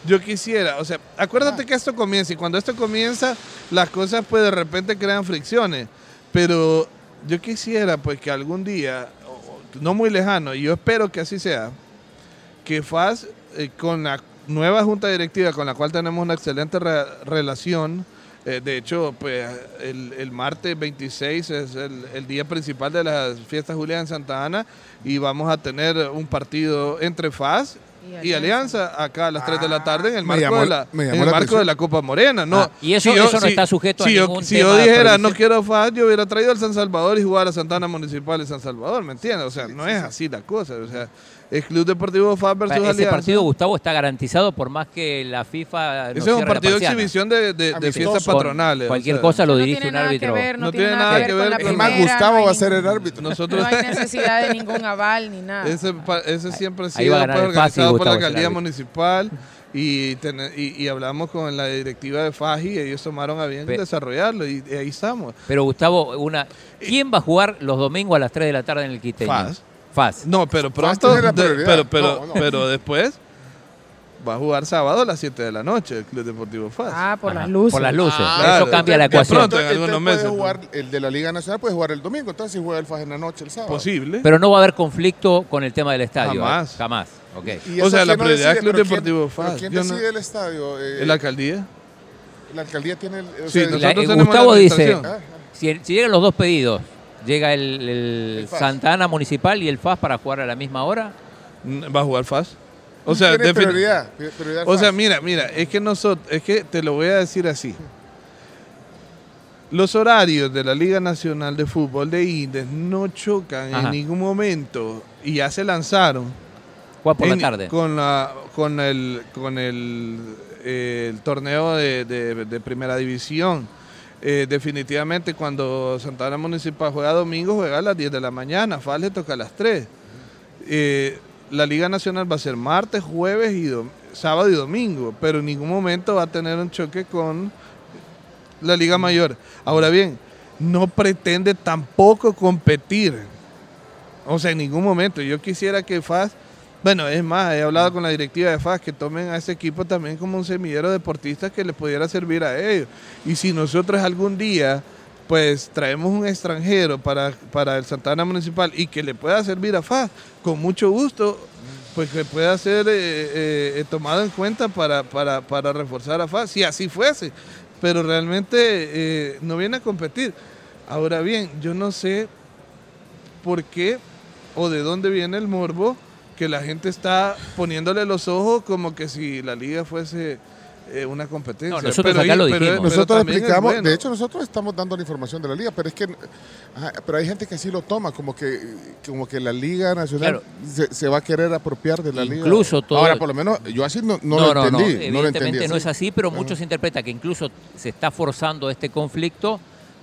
yo quisiera, o sea, acuérdate que esto comienza y cuando esto comienza, las cosas pues de repente crean fricciones. Pero yo quisiera pues que algún día, no muy lejano, y yo espero que así sea, que FAS eh, con la nueva junta directiva con la cual tenemos una excelente re- relación, eh, de hecho, pues el, el martes 26 es el, el día principal de las fiestas Julián en Santa Ana y vamos a tener un partido entre FAS y Alianza acá a las 3 de la tarde en el marco, llamó- de, la, en el la marco de la Copa Morena. No, Ah, y eso- yo- eso no está sujeto a si yo- ningún Si tema yo dijera no quiero FAS, yo hubiera traído al San Salvador y jugar a Santana Municipal de San Salvador, ¿me entiendes? O sea, no es así la cosa. O sea, es Club Deportivo FAS versus Ese Alianza. partido, Gustavo, está garantizado por más que la FIFA. Ese es un partido de exhibición de, de- fiestas Con patronales. o Cualquier sea. cosa lo dirige un árbitro. ver, no, No tiene nada que ver con la Es primera. más, Gustavo no va a hay ser el árbitro. Nosotros, No hay necesidad de ningún aval ni nada. (laughs) ese, pa- ese siempre ha Ahí va a sido ganar pues, el fácil, organizado por la Gustavo, ese alcaldía municipal y, ten- y, y hablamos con la directiva de FAJI y ellos tomaron a bien Pe- desarrollarlo y, y ahí estamos. Pero, Gustavo, una ¿quién va a jugar los domingos a las 3 de la tarde en el Quiteño? FAS. FAS. No, pero Faz pronto, tiene la de- prioridad. pero, pero, No, no. pero después va a jugar sábado a las 7 de la noche el Club Deportivo FAS. Ah, por Ajá, las luces. Por las luces. Ah, claro. Eso cambia la De ecuación. pronto. en Entonces, algunos puede meses, jugar, el de la Liga Nacional puede jugar el domingo, entonces si juega el FAS en la noche el sábado. Posible. Pero no va a haber conflicto con el tema del estadio. Jamás. ¿eh? Jamás. Ok. Y O sea, la prioridad decide, es Club Deportivo FAS. ¿Quién no- decide el estadio? Eh, ¿En la alcaldía? la alcaldía tiene el... o Sí, sea, nosotros La- eh, tenemos Gustavo la dice, administración. Ah, si, si llegan los dos pedidos, llega el, el El FAS. Santa Ana Municipal y el FAS para jugar a la misma hora. Va a jugar FAS. O sea, prioridad, O sea, mira, mira, es que nosotros, es que te lo voy a decir así. Los horarios de la Liga Nacional de Fútbol de Indes no chocan Ajá. en ningún momento y ya se lanzaron Juega por en- la tarde. con la con el con el, eh, el torneo de, de- de primera división. Eh, definitivamente cuando Santana Municipal juega domingo juega a las 10 de la mañana, FAS le toca a las 3. Eh, la Liga Nacional va a ser martes, jueves y sábado y domingo, pero en ningún momento va a tener un choque con la Liga Mayor. Ahora bien, no pretende tampoco competir. O sea, en ningún momento. Yo quisiera que FAS, bueno, es más, he hablado con la directiva de FAS, que tomen a ese equipo también como un semillero de deportistas que les pudiera servir a ellos. Y si nosotros algún día, pues traemos un extranjero para, para el Santana Municipal y que le pueda servir a FAS, con mucho gusto, pues que pueda ser eh, eh, eh, tomado en cuenta para, para, para reforzar a FAS, si así fuese. Pero realmente eh, no viene a competir. Ahora bien, yo no sé por qué o de dónde viene el morbo que la gente está poniéndole los ojos como que si la liga fuese eh, una competencia. No, nosotros acá lo dijimos. Nosotros explicamos, bueno. de hecho nosotros estamos dando la información de la liga, pero es que ajá, pero hay gente que sí lo toma, como que como que la liga nacional Claro. se, se va a querer apropiar de la liga. Incluso todo- Ahora, por lo menos, yo así no, no, no, lo no, no, entendí. No, lo evidentemente entendí no así. es así, pero Ajá. muchos interpretan que incluso se está forzando este conflicto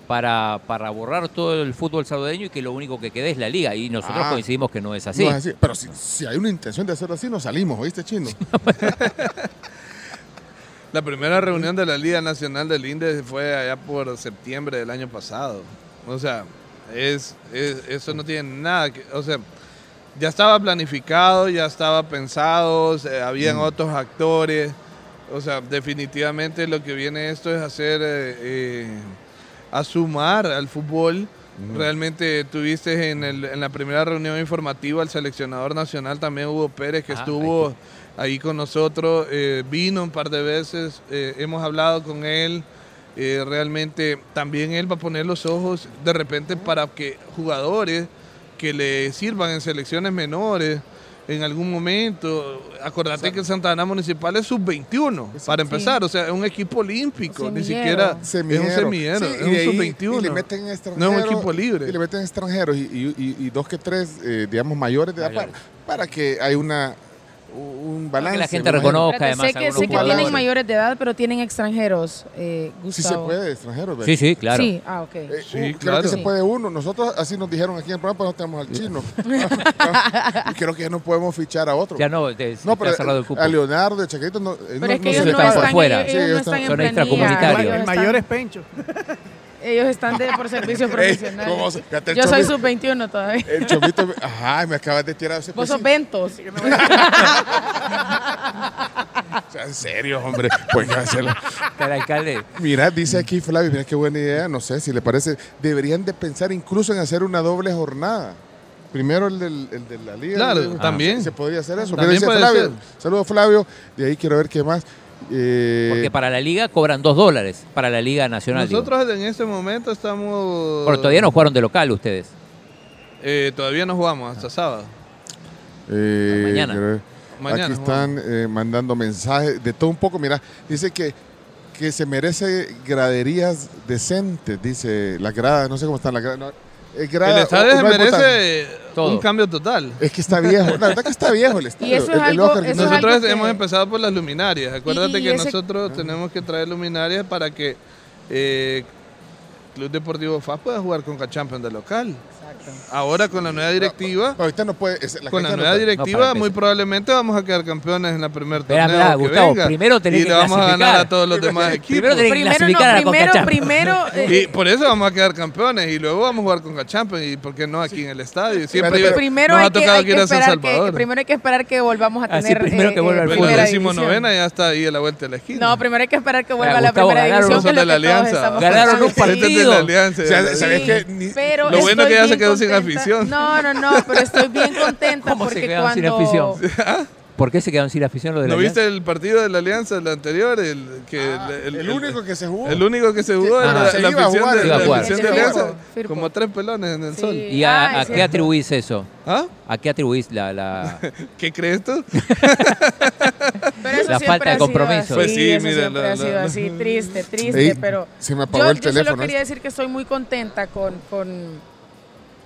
para, para borrar todo el fútbol salvadoreño y que lo único que quede es la liga. Y nosotros Ah. coincidimos que no es así. No es así. Pero si, si hay una intención de hacerlo así, nos salimos, ¿oíste, chino? (laughs) La primera reunión de la Liga Nacional del INDE fue allá por septiembre del año pasado. O sea, es, es- eso no tiene nada que... O sea, ya estaba planificado, ya estaba pensado, habían otros actores. O sea, definitivamente lo que viene esto es hacer... eh, eh, a sumar al fútbol. Realmente tuviste en, el- en la primera reunión informativa al seleccionador nacional también Hugo Pérez que Ah, estuvo ahí con nosotros, eh, vino un par de veces, eh, hemos hablado con él, eh, realmente también él va a poner los ojos de repente para que jugadores que le sirvan en selecciones menores en algún momento, acordate que Santa Ana Municipal es sub-21 para empezar, o sea, es un equipo olímpico, ni siquiera Semillero. es un semillero, Sí, es y un de ahí- sub-21. Y le meten no extranjeros. es un equipo libre. Y le meten extranjeros y, y- y- y dos que tres, eh, digamos, mayores de edad para, Mayores. para que haya una, un balance. la gente reconozca. Espérate, además, sé que, algunos sé que jugadores. tienen mayores de edad, pero tienen extranjeros, eh, Sí se puede, extranjeros. Sí, sí, claro. Sí, ah, ok. Eh, Sí, uh, creo claro. que se puede uno. Nosotros así nos dijeron aquí en el programa, pero no tenemos al chino. (laughs) y creo que ya no podemos fichar a otro. Ya no, te, no, te pero ha cerrado el cupo. a Leonardo, de Chaquito, no, eh, Pero no- es que no ellos se no están por están, fuera. ellos, Sí, ellos no ellos están en son extracomunitarios. El mayor es Pencho. (laughs) Ellos están de, por servicio (laughs) profesional. ¿cómo se- fíjate el Yo soy chomito? sub-21 todavía. El chomito, (laughs) ajá, me acabas de tirar ese Vos sos ventos. (laughs) O sea, en serio, hombre. Pues hacerlo. El alcalde. Mira, dice aquí Flavio, mira qué buena idea, no sé si le parece, deberían de pensar incluso en hacer una doble jornada. Primero el, del, el de la liga. Claro, también. Se podría hacer eso. Mira, dice Flavio. Saludos Flavio, de ahí quiero ver qué más. Eh, Porque para la liga cobran dos dólares, para la liga nacional. digo. Nosotros en este momento estamos... Pero todavía no jugaron de local ustedes. Eh, todavía no jugamos hasta sábado. eh, Mañana. Mañana Aquí están eh, mandando mensajes de todo un poco. Mira, dice que, que se merece graderías decentes, dice la grada, no sé cómo están las gradas. no, eh, El estadio se merece Todo. un cambio total. Es que está viejo, la verdad que está viejo el (laughs) estadio. eso es El- el algo- Oscar eso es Guimard. Nosotros que- hemos empezado por las luminarias. Acuérdate y que ese- nosotros tenemos que traer luminarias para que eh, Club Deportivo FAS pueda jugar con Champions de local. Ahora con la nueva directiva, Ahorita no puede. es- la con la no nueva directiva, muy probablemente vamos a quedar campeones en la primer Espera, torneo espera, que Gustavo, venga. primero tenés y que le vamos a ganar a todos los demás equipos. Primero tenés que Primero, no, a la primero, Conca primero, eh, Y por eso vamos a quedar campeones y luego vamos a jugar con Champions y por qué no aquí en el estadio. Siempre Pero primero nos ha que, tocado hay que ir a San que, Salvador. primero hay que esperar que volvamos a Ah, tener primero eh, que vuelva eh, al la primera decimonovena ya está ahí a la vuelta de la esquina. No, primero hay que esperar que vuelva Mira, la primera ganaron división, Ganaron un partido. la Alianza. O sea, de la- ¿sabes Sí, qué? Ni- pero Lo bueno que ya se quedó sin contenta. afición. No, no, no, pero estoy bien (laughs) contenta ¿Cómo se porque quedaron sin cuando... afición? ¿Por qué se quedaron sin afición los de la ¿No Alianza? viste el partido de la Alianza, el anterior? El, que Ah, el, único que se jugó. El único que se jugó Ah. la, se la iba a afición jugar, de, se iba la jugar. afición de Alianza. Firpo. Como tres pelones en el Sí. sol. ¿Y a, Ah, a qué atribuís eso? ¿Ah? ¿A qué atribuís la, la... (laughs) ¿Qué crees tú? Pero eso La falta de compromiso. así, Pues sí, eso mira, siempre la- ha sido la- así, triste, triste, Ey, pero se me apagó yo, el yo teléfono. solo quería este. decir que estoy muy contenta con, con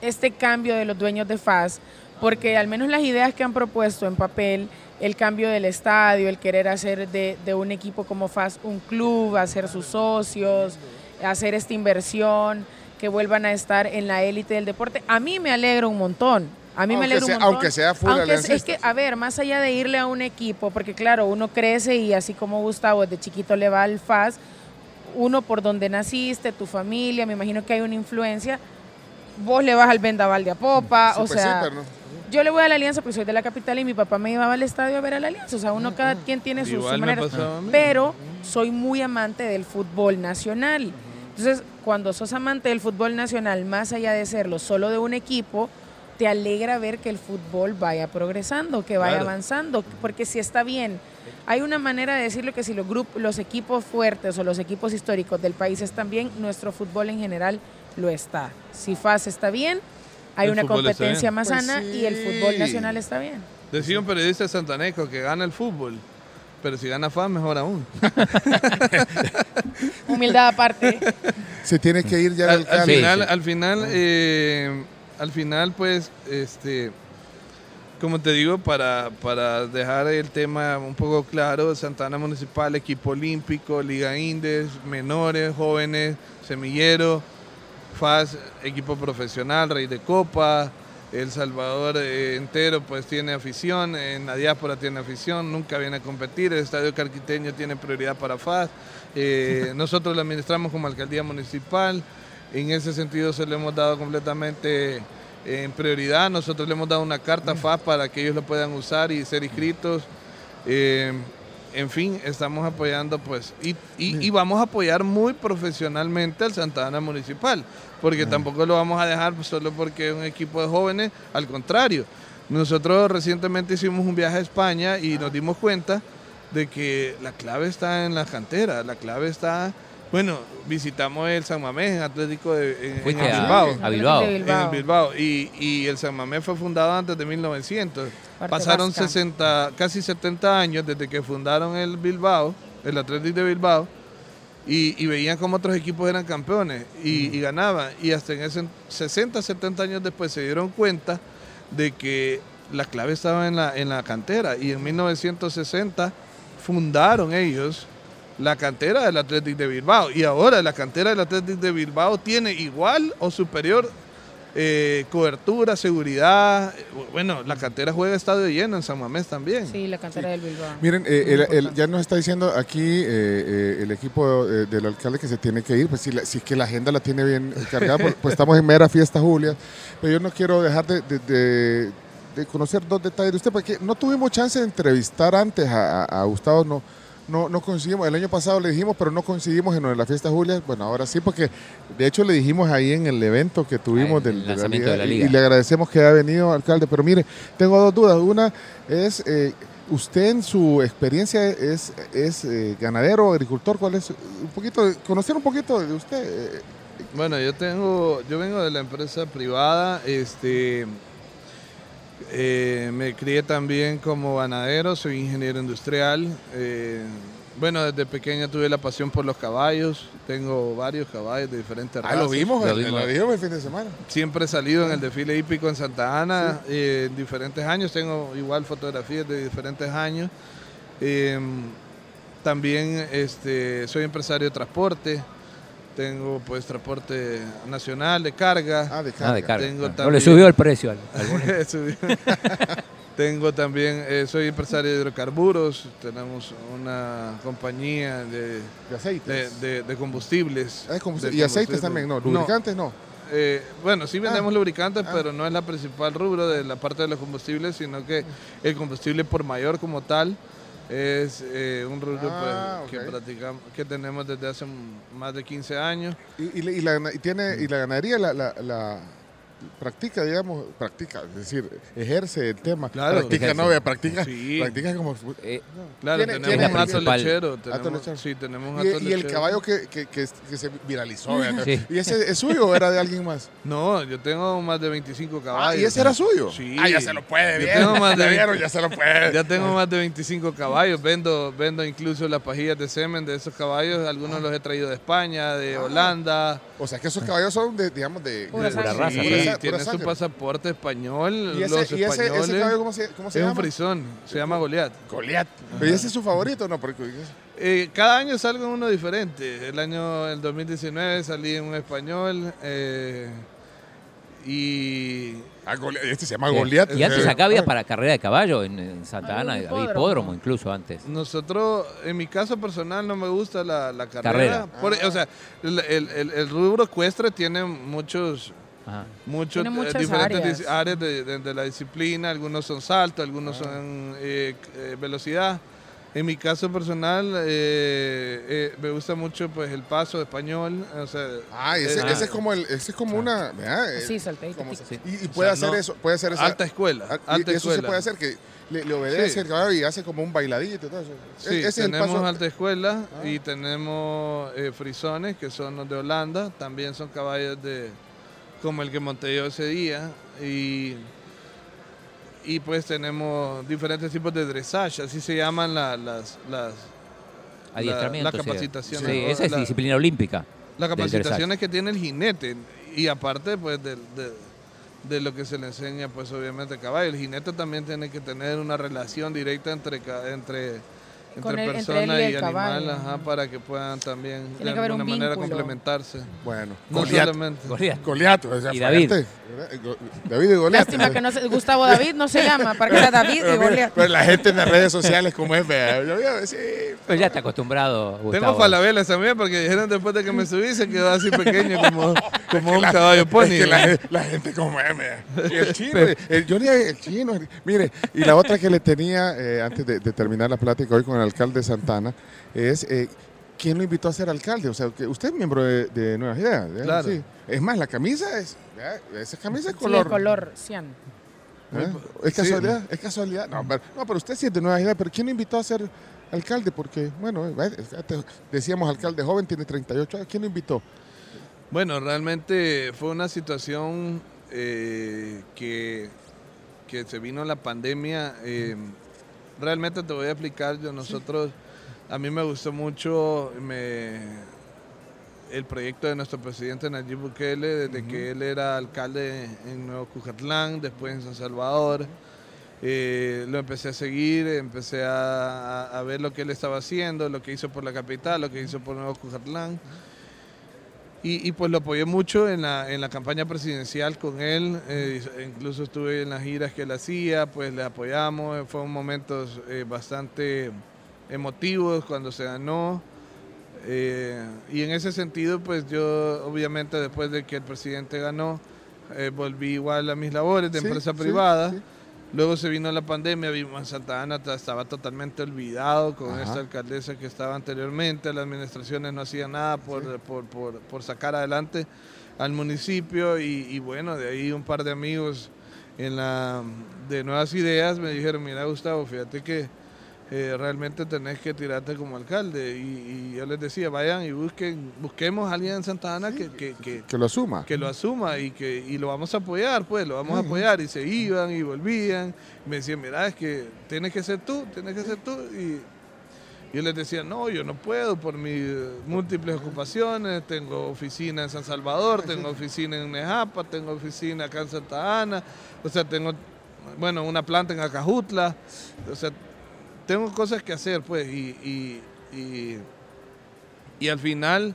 este cambio de los dueños de FAS, porque al menos las ideas que han propuesto en papel, el cambio del estadio, el querer hacer de, de un equipo como FAS un club, hacer sus socios, hacer esta inversión, que vuelvan a estar en la élite del deporte, a mí me alegra un montón. A mí me alegra sea- un montón. aunque sea full Aunque es, es que, a ver, más allá de irle a un equipo, porque claro, uno crece y así como Gustavo desde chiquito le va al FAS, uno por donde naciste, tu familia, me imagino que hay una influencia. Vos le vas al Vendaval de Apopa, Sí, o pues sí, sea, pero no. yo le voy a la Alianza porque soy de la capital y mi papá me llevaba al estadio a ver a la Alianza. O sea, uno cada quien tiene sus, maneras. mí. Pero soy muy amante del fútbol nacional. Entonces, cuando sos amante del fútbol nacional, más allá de serlo solo de un equipo, te alegra ver que el fútbol vaya progresando, que vaya Claro. avanzando, porque si está bien. Hay una manera de decirlo que si los, grupos, los equipos fuertes o los equipos históricos del país están bien, nuestro fútbol en general lo está. Si FAS está bien, hay El una competencia más Pues sana y el fútbol nacional está bien. Decía un periodista de Santaneco que gana el fútbol. Pero si gana FAM, mejor aún. (laughs) Humildad aparte. Se tiene que ir ya al, al alcalde. final, sí. al final, eh, al final, pues, este, como te digo, para, para dejar el tema un poco claro, Santana Municipal, equipo olímpico, Liga Indes, menores, jóvenes, semillero, FAS, equipo profesional, rey de copa, El Salvador eh, entero pues tiene afición, en la diáspora tiene afición, nunca viene a competir, el Estadio Carquiteño tiene prioridad para FAS, eh, (laughs) nosotros lo administramos como alcaldía municipal, en ese sentido se le hemos dado completamente en prioridad, nosotros le hemos dado una carta a FAS para que ellos lo puedan usar y ser inscritos. Eh, en fin, estamos apoyando pues y, y- y vamos a apoyar muy profesionalmente al Santa Ana Municipal, porque tampoco lo vamos a dejar solo porque es un equipo de jóvenes, al contrario. Nosotros recientemente hicimos un viaje a España y nos dimos cuenta de que la clave está en la cantera, la clave está, bueno, visitamos el San Mamés en Atlético de en- en Fuiste el a- Bilbao. a Bilbao. Bilbao. En el Bilbao. Y, y el San Mamés fue fundado antes de 1900. Parte Pasaron vasca. 60, casi 70 años desde que fundaron el Bilbao, el Atlético de Bilbao, y, y veían cómo otros equipos eran campeones y, y ganaban. Y hasta en ese 60, 70 años después se dieron cuenta de que la clave estaba en la, en la cantera. Y en 1960 fundaron ellos la cantera del Atlético de Bilbao. Y ahora la cantera del Atlético de Bilbao tiene igual o superior eh, cobertura, seguridad. Bueno, la cantera juega estadio lleno en San Mamés también. Sí, la cantera del Bilbao. Miren, eh, el- ya nos está diciendo aquí eh, eh, el equipo eh, del alcalde que se tiene que ir, pues si, la- si es que la agenda la tiene bien cargada, pues, pues estamos en mera fiesta, Julia, pero yo no quiero dejar de, de- de- de conocer dos detalles de usted, porque no tuvimos chance de entrevistar antes a, a- a Gustavo, no, no, no conseguimos, el año pasado le dijimos, pero no conseguimos en lo de la fiesta Julia, bueno, ahora sí, porque de hecho le dijimos ahí en el evento que tuvimos Ah, del, el de la lanzamiento liga, de la y- liga. y le agradecemos que haya venido, alcalde, pero mire, tengo dos dudas, una es... eh, Usted en su experiencia es, es eh, ganadero, agricultor, ¿cuál es? Un poquito, conocer un poquito de usted. eh, Bueno, yo tengo, yo vengo de la empresa privada, este, eh, me crié también como ganadero, soy ingeniero industrial. eh, bueno, desde pequeña tuve la pasión por los caballos, tengo varios caballos de diferentes ah, razas. lo vimos, Lo el- vimos. lo vimos el fin de semana. Siempre he salido en el desfile hípico en Santa Ana eh, en diferentes años. Tengo igual fotografías de diferentes años. Eh, también este, soy empresario de transporte. Tengo pues transporte nacional de carga. Ah, de Ah, carga. de carga. Tengo No le también- subió el precio al, al. (laughs) (laughs) Tengo también, eh, soy empresario de hidrocarburos. Tenemos una compañía de, De aceites. de, de- de combustibles. Ah, es como- de y aceites combustibles. también, no, lubricantes no. Eh, bueno, sí vendemos lubricantes, ah. pero no es la principal rubro de la parte de los combustibles, sino que el combustible por mayor como tal es eh, un rubro Ah, pues, que ok. practicamos, que tenemos desde hace más de 15 años. Y, y la- y la, y tiene, y la ganadería la, la- la practica, digamos, practica, es decir, ejerce el tema. Claro. practica, Ejerce. no, vea, practica, Sí. practica como... Eh, Claro, Tiene- tenemos tiene- un hato lechero. Tenemos, lechero. Sí, tenemos un Y, el caballo que, que, que, que se viralizó, vea, Sí. ¿y ese es suyo o era de alguien más? No, yo tengo más de 25 caballos. Ah, ¿y ese era suyo? Sí. Ah, ya se lo puede, Yo bien. tengo más de Ya 20 vieron, ya se lo puede. Ya tengo más de 25 caballos, vendo, vendo incluso las pajillas de semen de esos caballos, algunos los he traído de España, Ah. de Holanda. O sea, que esos caballos son, de, digamos, de... Pura de- raza, Sí, sa- tiene su sangre. pasaporte español, ¿Y ese, los y ese, españoles. ese caballo cómo se, cómo se es un llama? frisón, se llama Goliat. Goliat. ¿Pero y ese es su favorito no? Porque Eh, cada año salgo en uno diferente. El año el 2019 salí en un español eh, y ah, Goliat, este se llama eh, Goliat. Y antes acá había para carrera de caballo en, en Santa Había Ana, un había hipódromo. hipódromo incluso antes. nosotros, en mi caso personal, no me gusta la, la carrera. Carrera. Por- o sea, el, el- el- el rubro ecuestre tiene muchos Ajá. muchos Tiene eh, muchas diferentes áreas. de, de- de la disciplina, algunos son salto, algunos son eh, eh, velocidad. En mi caso personal, eh, eh, me gusta mucho pues el paso español, o sea, Ah, ese, ese es como el, ese es como una. Eh, Sí, como- tic. y, y puede O sea, hacer no- eso, puede hacer alta escuela, ah, y alta eso se escuela. puede hacer que le, le obedece Sí. el caballo y hace como un bailadito y todo eso. Sí, E- ese es el tenemos paso. alta escuela y tenemos eh, frisones que son los de Holanda, también son caballos de como el que monté yo ese día y y pues tenemos diferentes tipos de dressage, así se llaman la- las las Adiestramiento. la sí. capacitación, Sí, esa es La- disciplina olímpica. las capacitaciones que tiene el jinete y aparte pues de, de- de lo que se le enseña pues obviamente al caballo el jinete también tiene que tener una relación directa entre entre Con entre el- entre persona él y y, el animal, caballo. ajá, para que puedan también Tiene de alguna un manera vínculo. complementarse. Bueno, No Goliat. Goliat. Goliat, o sea, Y David. David y Goliat. Lástima que no se, Gustavo David no se llama, para que sea David y Goliat. pero la gente en las redes sociales, como es, vea, yo voy a decir, Pero ya está acostumbrado, Gustavo. Tengo falabelas también porque dijeron después de que me subí se quedó así pequeño (laughs) como, como un caballo pony. Es que la, la gente como es, vea. Y el chino, el, Johnny, el chino. Mire, y la otra que le tenía, eh, antes de, de terminar la plática hoy con el alcalde Santana, es eh, quién lo invitó a ser alcalde. O sea, que usted es miembro de, de Nuevas Ideas. ¿eh? Claro. Sí. Es más, la camisa es, esa camisa es Sí, color. el color cian. ¿Eh? ¿Es Sí. casualidad? ¿Es casualidad? No, pero, no, pero usted sí es de Nueva Ideas, pero ¿quién lo invitó a ser alcalde? Porque, bueno, eh, eh, decíamos alcalde joven, tiene 38 años. ¿Quién lo invitó? Bueno, realmente fue una situación eh, que, que se vino la pandemia. eh, realmente te voy a explicar, yo nosotros, a mí me gustó mucho me, el proyecto de nuestro presidente Nayib Bukele, desde que él era alcalde en Nuevo Cujatlán, después en San Salvador. Eh, lo empecé a seguir, empecé a, a- a ver lo que él estaba haciendo, lo que hizo por la capital, lo que hizo por Nuevo Cujatlán. Y, y, pues lo apoyé mucho en la, en la campaña presidencial con él, eh, incluso estuve en las giras que él hacía, pues le apoyamos, fueron momentos eh, bastante emotivos cuando se ganó. eh, y en ese sentido, pues yo obviamente después de que el presidente ganó, eh, volví igual a mis labores de Sí, empresa sí, privada. sí. Luego se vino la pandemia, vimos en Santa Ana, ta- estaba totalmente olvidado con Ajá. esta alcaldesa que estaba anteriormente, las administraciones no hacían nada por, por, por, por sacar adelante al municipio y, y bueno, de ahí un par de amigos en la, de Nuevas Ideas me dijeron, mira Gustavo, fíjate que eh, realmente tenés que tirarte como alcalde. Y, y yo les decía, vayan y busquen, busquemos a alguien en Santa Ana que, que, que, Que lo asuma. que lo asuma y que y lo vamos a apoyar, pues lo vamos a apoyar. Y se iban y volvían. Y me decían, mira, es que tienes que ser tú, tienes que ser tú. Y yo les decía, no, yo no puedo por mis eh, múltiples ocupaciones, tengo oficina en San Salvador, tengo oficina en Nejapa, tengo oficina acá en Santa Ana, o sea, tengo, bueno, una planta en Acajutla, o sea, tengo cosas que hacer, pues, y, y, y, y al final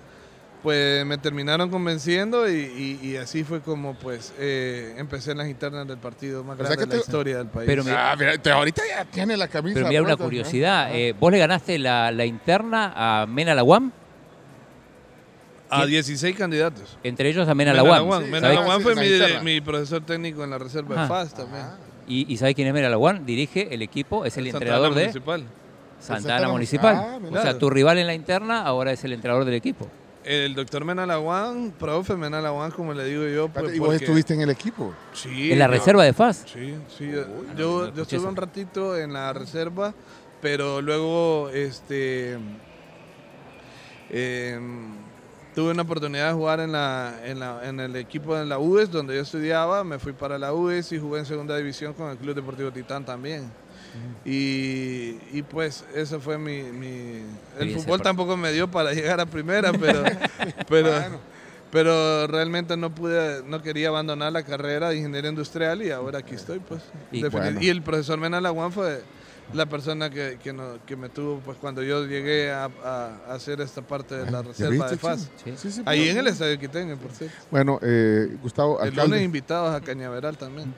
pues me terminaron convenciendo y, y- y así fue como pues eh, empecé en las internas del partido más O sea grande que de la te- historia del país. Pero Ah, mira, te- ahorita ya tiene la camisa. Pero mira una curiosidad. eh, ¿Vos le ganaste la, la interna a Mena Laguam? a 16 candidatos. Entre ellos a Mena. Laguán. Mena Ah, Laguán sí, fue mi, mi profesor técnico en la reserva Ajá. de FAS también. ¿Y, y sabe quién es Mena Laguam? Dirige el equipo, es el Santa entrenador Ana de Municipal. Santa Santa Ana Ana Municipal. Ah, o sea, tu rival en la interna ahora es el entrenador del equipo. El doctor Mena Laguán, profe Mena Laguán, como le digo yo. Pues, y vos porque- estuviste en el equipo. Sí, en la reserva de FAS. Sí, sí. yo- no, yo, no yo escuché estuve un ratito en la reserva, pero luego este em, tuve una oportunidad de jugar en, la, en, la- en el equipo de la UES, donde yo estudiaba. Me fui para la UES y jugué en segunda división con el Club Deportivo Titán también. Y, y pues eso fue mi... mi- el fútbol tampoco me dio para llegar a primera, (laughs) pero, pero, pero realmente no pude, no quería abandonar la carrera de ingeniería industrial y ahora aquí estoy, pues. Y Defini- bueno. y el profesor Mena Laguán fue la persona que, que, no- que me tuvo pues cuando yo llegué a, hacer esta parte de la ¿Ya reserva viste, de FAS. Chino? Sí. Sí, sí, Ahí pero- en el Estadio Quiteño, por cierto. Bueno, eh, Gustavo, El alcalde. lunes invitados a Cañaveral también.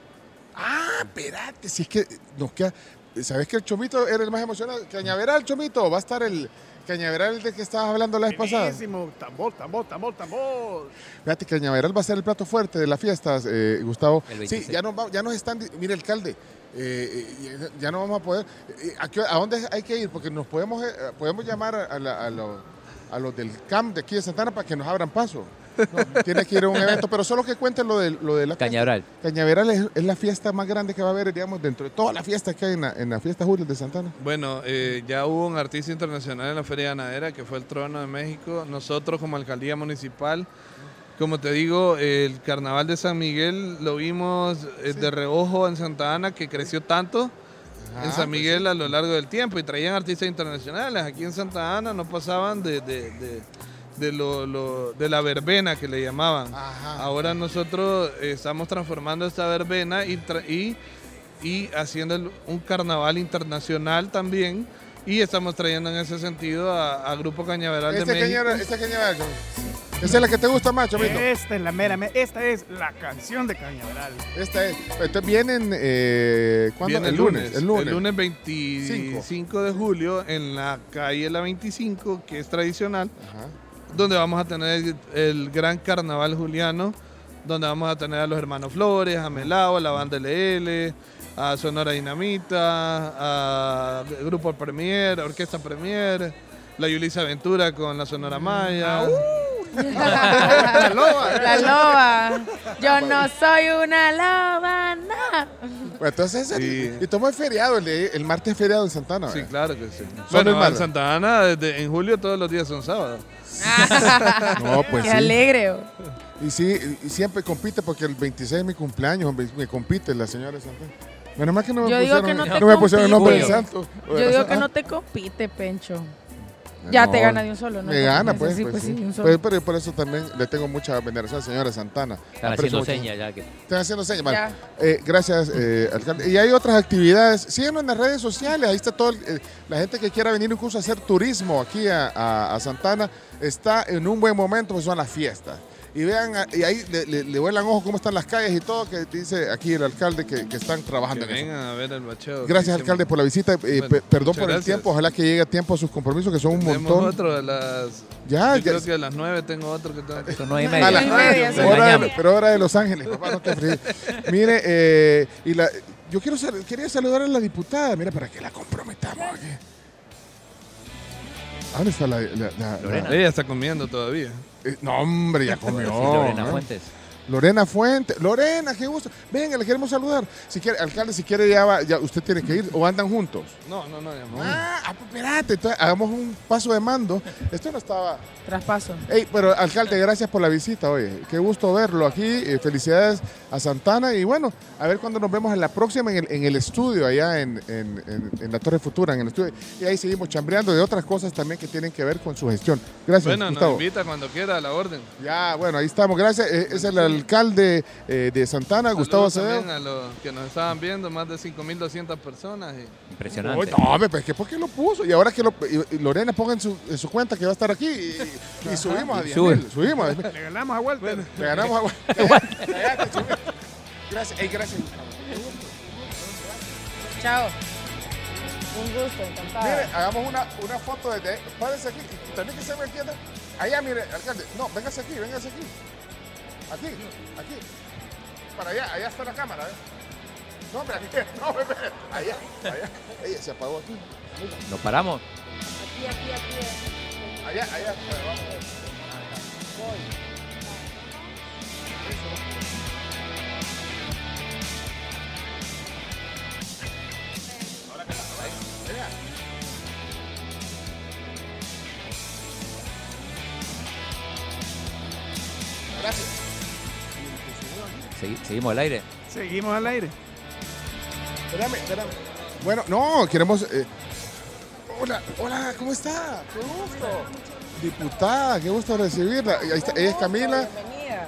Ah, espérate, si es que nos queda. ¿Sabes que el Chomito era el más emocionado? Cañaveral, Chomito, va a estar el Cañaveral de que estabas hablando la vez pasada. Buenísimo. Tambor, tambor, tambor, tambor. Fíjate, Cañaveral va a ser el plato fuerte de las fiestas, eh, Gustavo. El Sí, 26. ya nos, va- ya nos están. Mire, alcalde, eh, eh, ya- no vamos a poder. eh, ¿a, qué- a dónde hay que ir? Porque nos podemos, eh, podemos llamar a, la- a los, a los del CAMP de aquí de Santana para que nos abran paso. No, (laughs) tiene que ir a un evento, pero solo que cuenten lo de, lo de la Cañaveral. Cañaveral es, es la fiesta más grande que va a haber, digamos, dentro de todas las fiestas que hay en la, en la fiesta Julio de Santana. Bueno, eh, ya hubo un artista internacional en la Feria Ganadera que fue el Trono de México. Nosotros como alcaldía municipal, como te digo, el Carnaval de San Miguel lo vimos eh, de reojo en Santa Ana que creció tanto en San Miguel a lo largo del tiempo y traían artistas internacionales. Aquí en Santa Ana no pasaban de, de- de- de lo- lo- de la verbena que le llamaban. Ajá. Ahora nosotros eh, estamos transformando esta verbena y, y, y haciendo un carnaval internacional también Y estamos trayendo en ese sentido a, a Grupo Cañaveral de Este México. cañaveral, este cañaveral. Esa es la que te gusta más, Chomito. Esta es la mera, me- esta es la canción de Cañaveral. Esta es. Entonces vienen. Eh, ¿Cuándo? Viene el lunes. El lunes. 25 de julio en la calle La 25, que es tradicional, Ajá. donde vamos a tener el, el gran carnaval juliano, donde vamos a tener a los hermanos Flores, a Melao, a la banda LL, a Sonora Dinamita, a Grupo Premier, a Orquesta Premier, la Yulisa Aventura con la Sonora Maya. (laughs) La loba. La loba. Yo no soy una loba, no. Bueno, entonces, el- Sí. y tomó el feriado, el, el martes es feriado en Santana. Sí, claro que sí. Son Bueno, en Santa Ana, desde- en julio todos los días son sábados. (laughs) No, pues Qué sí. alegre. Y sí, y siempre compite porque el 26 es mi cumpleaños, me compite la señora de Santana. Menos mal que no me Yo digo pusieron, que no te no me pusieron el nombre del compite. santo. Yo digo que Ah, no te compite, Pencho. Ya te gana de un solo, ¿no? Me gana, Ese pues. sí, pues, pues sí. sí, un solo. Pues, pero por eso también le tengo mucha veneración a la señora Santana. Están haciendo señas ya que. Están haciendo señas. Vale. Eh, gracias, eh, alcalde. Y hay otras actividades. Síguenos en las redes sociales. Ahí está todo. el- eh, la gente que quiera venir incluso a hacer turismo aquí a, a- a Santana está en un buen momento, pues son las fiestas. Y vean, y ahí le, le, le vuelan ojo cómo están las calles y todo, que dice aquí el alcalde que, que están Que trabajando en eso. vengan a ver el bacheo. Gracias, alcalde, por la visita. Eh, Bueno, perdón por el gracias. tiempo. Ojalá que llegue a tiempo a sus compromisos, que son un Tenemos montón. otro a las. Ya, yo ya- creo que a las 9 tengo otro que tengo que. Son nueve y A las nueve, sí. hora de- pero hora de Los Ángeles, papá, no te. (laughs) Mire, eh, y la, yo quiero sal- quería saludar a la diputada, mira, para que la comprometamos aquí. ¿A ¿Dónde está la, la- la- Lorena. la- Ella está comiendo todavía. eh, no, hombre, ya (laughs) comió. Lorena ¿no? Fuentes. Lorena Fuente. Lorena, qué gusto. Venga, le queremos saludar. Si quiere, alcalde, si quiere, ya, va, ya usted tiene que ir o andan juntos. No, no, no, ya no. Ah, ah, pues espérate, entonces hagamos un paso de mando. Esto no estaba. Traspaso. Ey, pero alcalde, gracias por la visita, oye. Qué gusto verlo aquí. eh, felicidades a Santana. Y bueno, a ver cuándo nos vemos en la próxima en el, en el estudio, allá en, en- en- en la Torre Futura, en el estudio. Y ahí seguimos chambreando de otras cosas también que tienen que ver con su gestión. Gracias, Bueno, nos invita cuando quiera a la orden. Ya, bueno, ahí estamos. Gracias. Eh, Es el alcalde eh, de Santana, Gustavo Acevedo. a los que nos estaban viendo, más de 5.200 personas. y- Impresionante. Uy, no, pues, ¿qué- ¿por qué lo puso? Y ahora que lo, y- Lorena ponga en su, en su cuenta que va a estar aquí y, y subimos a 10 Sube. mil, Subimos a 10 mil. Le ganamos a Walter. Le ganamos a sube. (laughs) Gracias. Chao. Un gusto, encantada. Mire, hagamos una, una foto desde. Párese aquí. También que se me entienda. Allá, mire, alcalde. No, véngase aquí, véngase aquí. Aquí, aquí. Para allá, allá está la cámara, ¿eh? No, hombre, aquí. (laughs) No, hombre, allá, allá. Ella se apagó aquí. Nos paramos. Aquí, aquí, aquí. Allá, allá. Vamos a ver. Gracias. Segui- seguimos al aire. Seguimos al aire. Espérame, espérame. Bueno, no, queremos. eh, hola, hola, ¿cómo está? Qué gusto. Diputada, qué gusto recibirla. Ahí está, ella es Camila. Bienvenida.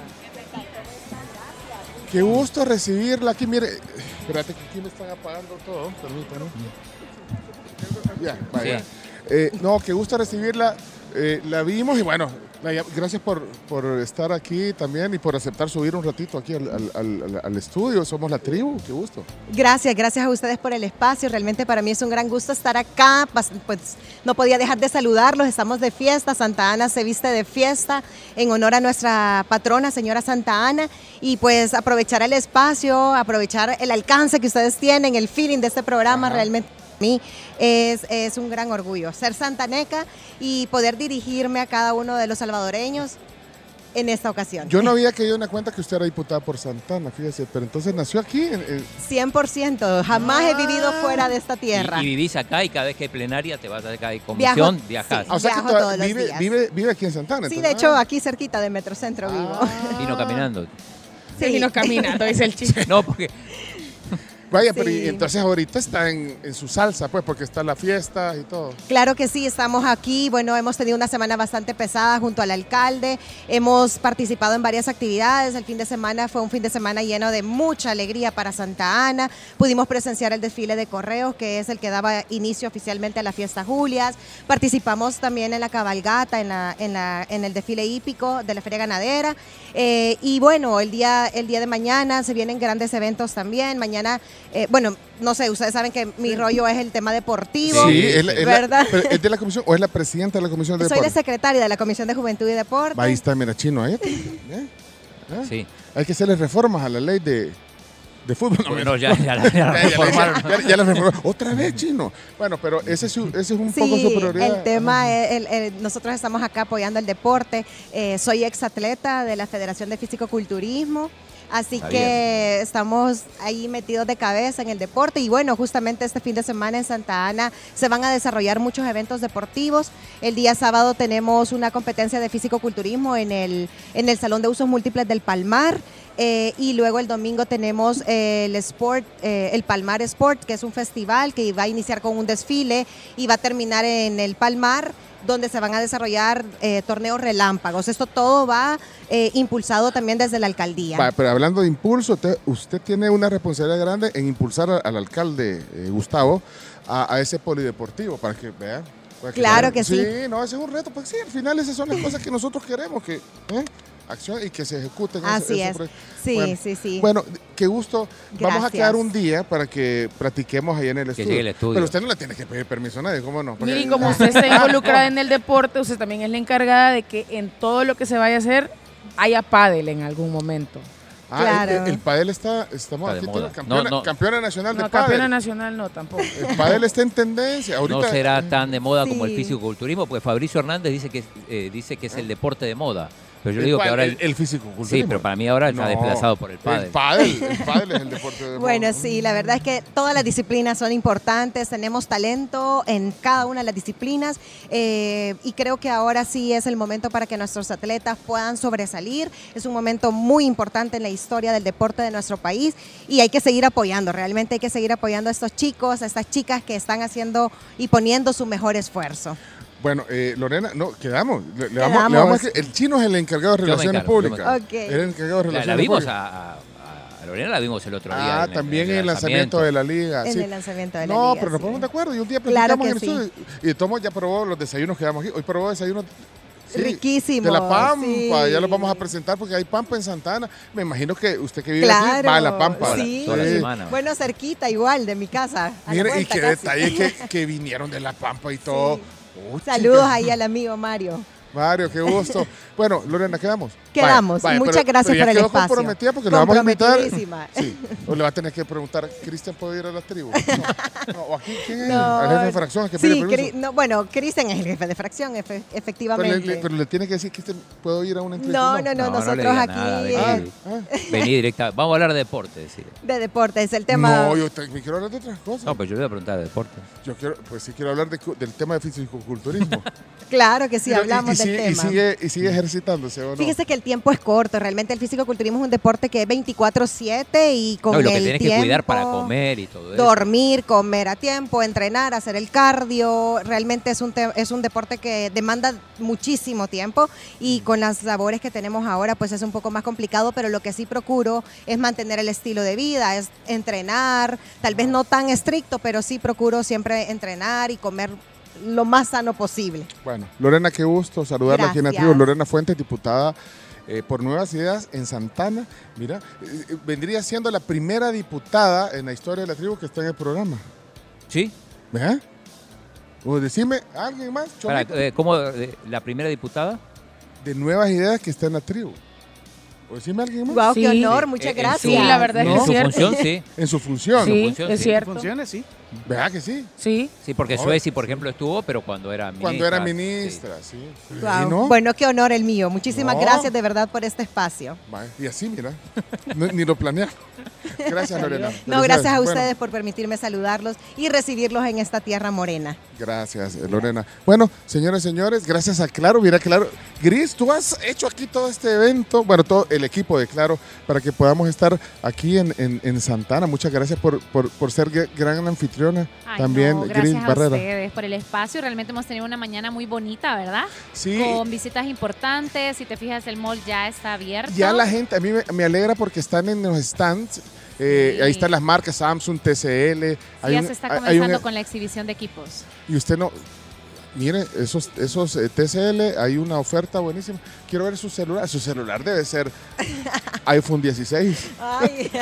Qué gusto recibirla aquí. Mire, espérate que aquí me están apagando todo. Permítame. Ya, vaya. Sí. Eh, no, qué gusto recibirla. Eh, la vimos y bueno, gracias por, por estar aquí también y por aceptar subir un ratito aquí al, al- al- al- al estudio. Somos la tribu, qué gusto. Gracias, gracias a ustedes por el espacio. Realmente para mí es un gran gusto estar acá. Pues no podía dejar de saludarlos. Estamos de fiesta. Santa Ana se viste de fiesta en honor a nuestra patrona, señora Santa Ana. Y pues aprovechar el espacio, aprovechar el alcance que ustedes tienen, el feeling de este programa. Ajá. Realmente mí es, es un gran orgullo ser santaneca y poder dirigirme a cada uno de los salvadoreños en esta ocasión. Yo no (laughs) había caído en la cuenta que usted era diputada por Santana, fíjese, pero entonces nació aquí. en- 100%, jamás he vivido fuera de esta tierra. Y, y vivís acá y cada vez que hay plenaria te vas a acá de comisión, Viajo, viajás. sí. Ah, o sea que todos los vive, días. vive, vive aquí en Santana. Sí, entonces. de hecho, Ah. aquí cerquita de Metrocentro vivo. Vino (laughs) caminando. Sí. Vino caminando, dice el (laughs) chico. No, porque Vaya, pero y entonces ahorita está en, en su salsa, pues, porque está la fiesta y todo. Claro que sí, estamos aquí. Bueno, hemos tenido una semana bastante pesada junto al alcalde. Hemos participado en varias actividades. El fin de semana fue un fin de semana lleno de mucha alegría para Santa Ana. Pudimos presenciar el desfile de correos, que es el que daba inicio oficialmente a la fiesta Julias. Participamos también en la cabalgata, en, la, en, la, en el desfile hípico de la Feria Ganadera. Eh, y bueno, el día, el día de mañana se vienen grandes eventos también. Mañana, eh, bueno, no sé, ustedes saben que mi rollo es el tema deportivo. Sí, es, la- es la- ¿verdad? ¿es de la comisión o es la presidenta de la comisión de Soy la secretaria de la Comisión de Juventud y Deporte. Ahí está, mira, chino, ahí. ¿eh? (laughs) ¿Eh? Sí. Hay que hacerle reformas a la ley de, de fútbol. No, Bueno, ya, ya, la- (laughs) ya la Ya, ya, reformaron. ya, ya la reformaron. Otra vez, chino. Bueno, pero ese es, su- ese es un poco su Sí, prioridad. el tema, es- el- el- nosotros estamos acá apoyando el deporte. Eh, soy exatleta de la Federación de Físico-Culturismo. Así Está que estamos ahí metidos de cabeza en el deporte y bueno, justamente este fin de semana en Santa Ana se van a desarrollar muchos eventos deportivos. El día sábado tenemos una competencia de físico-culturismo en el, en el Salón de Usos Múltiples del Palmar. Eh, y luego el domingo tenemos eh, el Sport, eh, el Palmar Sport, que es un festival que va a iniciar con un desfile y va a terminar en el Palmar, donde se van a desarrollar eh, torneos relámpagos. Esto todo va eh, impulsado también desde la alcaldía. Va, pero hablando de impulso, usted, usted tiene una responsabilidad grande en impulsar al alcalde eh, Gustavo a, a ese polideportivo para que vean. Claro que sí. Sí, no, ese es un reto. Pues sí, al final esas son las cosas que nosotros queremos, que ¿eh? acción y que se ejecuten. Así esos es. Sí, Bueno, sí, sí. Bueno, qué gusto. Vamos a quedar un día para que practiquemos ahí en el Que estudio. llegue el estudio. Pero usted no le tiene que pedir permiso a nadie, ¿cómo no? Porque- Mire, y como (laughs) usted está involucrada en el deporte, usted también es la encargada de que en todo lo que se vaya a hacer haya pádel en algún momento. Ah, Claro. el, el padel está, estamos Está de aquí, campeona, No, no. campeona nacional de No, pádel. campeona nacional no, tampoco. El pádel está en tendencia. Ahorita, No será tan de moda como el fisicoculturismo, porque Fabricio Hernández dice que, eh, dice que es el deporte de moda. Pero yo el digo que ahora el, fisicoculturismo. Sí, pero para mí ahora está No, desplazado por el pádel. El pádel, el pádel es el deporte de Bueno, sí, la verdad es que todas las disciplinas son importantes, tenemos talento en cada una de las disciplinas eh, y creo que ahora sí es el momento para que nuestros atletas puedan sobresalir. Es un momento muy importante en la historia del deporte de nuestro país y hay que seguir apoyando, realmente hay que seguir apoyando a estos chicos, a estas chicas que están haciendo y poniendo su mejor esfuerzo. Bueno, eh, Lorena, no, quedamos. Le, le vamos, le vamos a el chino es el encargado de relaciones encargo, públicas. Ok. Él es el encargado de La, relaciones la vimos públicas. a, a- a Lorena, la vimos el otro día. Ah, en también en el lanzamiento de la liga. En sí. el lanzamiento de la no, liga, pero nos sí. ponemos de acuerdo y un día platicamos en el sí. estudio. Y Tomo ya probó los desayunos que damos aquí. Hoy probó desayunos sí, Riquísimos, De la Pampa, sí. ya los vamos a presentar porque hay Pampa en Santana. Me imagino que usted que vive aquí Claro, va a la Pampa. sí. Toda la Sí. semana. Bueno, cerquita igual de mi casa. la Mire, y qué casi. detalle que, (laughs) que vinieron de la Pampa y todo. Saludos ahí al amigo Mario. Mario, qué gusto. (laughs) Bueno, Lorena, quedamos. Quedamos. Muchas gracias por el espacio. comprometida porque le vamos a invitar. Sí. O le va a tener que preguntar, ¿Cristian puede ir a la tribu? (laughs) No. No, ¿O aquí quién es? No. Al jefe de fracción es que pide Sí. Cri- no, bueno, Cristian es el jefe de fracción, efe- efectivamente. le- pero le tiene que decir, Cristian, ¿puedo ir a una entrevista? no, no, no, No, no le nosotros aquí nada, vení. Ah, ah. Vení directa. Vamos a hablar de deporte, decir. de deportes, el tema. No, yo te- me quiero hablar de otras cosas. No, pues yo le voy a preguntar de deporte. Yo quiero, pues sí quiero hablar de del tema de fisiculturismo. (laughs) Claro que sí, Y- y- hablamos y, del sigue, y sigue, y sigue ejercitándose, ¿o no? Fíjese que el tiempo es corto, realmente el físico-culturismo es un deporte que es 24/7 y con No, y lo que el tienes tiempo, que cuidar para comer y todo eso. dormir, comer a tiempo, entrenar, hacer el cardio, realmente es un, te- es un deporte que demanda muchísimo tiempo y con las labores que tenemos ahora pues es un poco más complicado, pero lo que sí procuro es mantener el estilo de vida, es entrenar, tal vez no tan estricto, pero sí procuro siempre entrenar y comer lo más sano posible. Bueno, Lorena, qué gusto saludarla aquí en la Gracias. tribu. Lorena Fuentes, diputada eh, por Nuevas Ideas en Santana. Mira, eh, eh, vendría siendo la primera diputada en la historia de la tribu que está en el programa. ¿Sí? ¿Verdad? O decime, ¿alguien más? Para, eh, ¿Cómo eh, la primera diputada? de Nuevas Ideas que está en la tribu. O decime alguien más. Wow, Sí. qué honor, Eh, muchas en su- gracias. Sí, la verdad en es que su es cierto. función, sí. En su función. Sí, función, es sí. cierto. Funciones, sí. ¿Verdad que sí? Sí. Sí, porque No, Sueci, por ejemplo, estuvo, pero cuando era ministra. Cuando era sí. ministra, sí. Guau. ¿Y no? Bueno, qué honor el mío. Muchísimas No. gracias de verdad por este espacio. Y así, mira, no- ni lo planearon. (laughs) Gracias, Lorena. No, gracias a Bueno, ustedes por permitirme saludarlos y recibirlos en esta tierra morena. Gracias, eh, Lorena. Bueno, señores, señores, gracias a Claro. Mira, Claro. Gris, tú has hecho aquí todo este evento, bueno, todo el equipo de Claro, para que podamos estar aquí en, en, en Santana. Muchas gracias por, por, por ser gran anfitriona. Ay, También, no, Gris gracias a Barrera. ustedes por el espacio. Realmente hemos tenido una mañana muy bonita, ¿verdad? Sí. Con visitas importantes. Si te fijas, el mall ya está abierto. Ya la gente, a mí me, alegra porque están en los stands. eh, Sí. Ahí están las marcas Samsung, TCL. Sí, hay ya un- se está hay comenzando un- con la exhibición de equipos. Y usted no. Mire, esos, esos eh, TCL, hay una oferta buenísima. Quiero ver su celular. Su celular debe ser (laughs) iPhone 16. Ay. (laughs)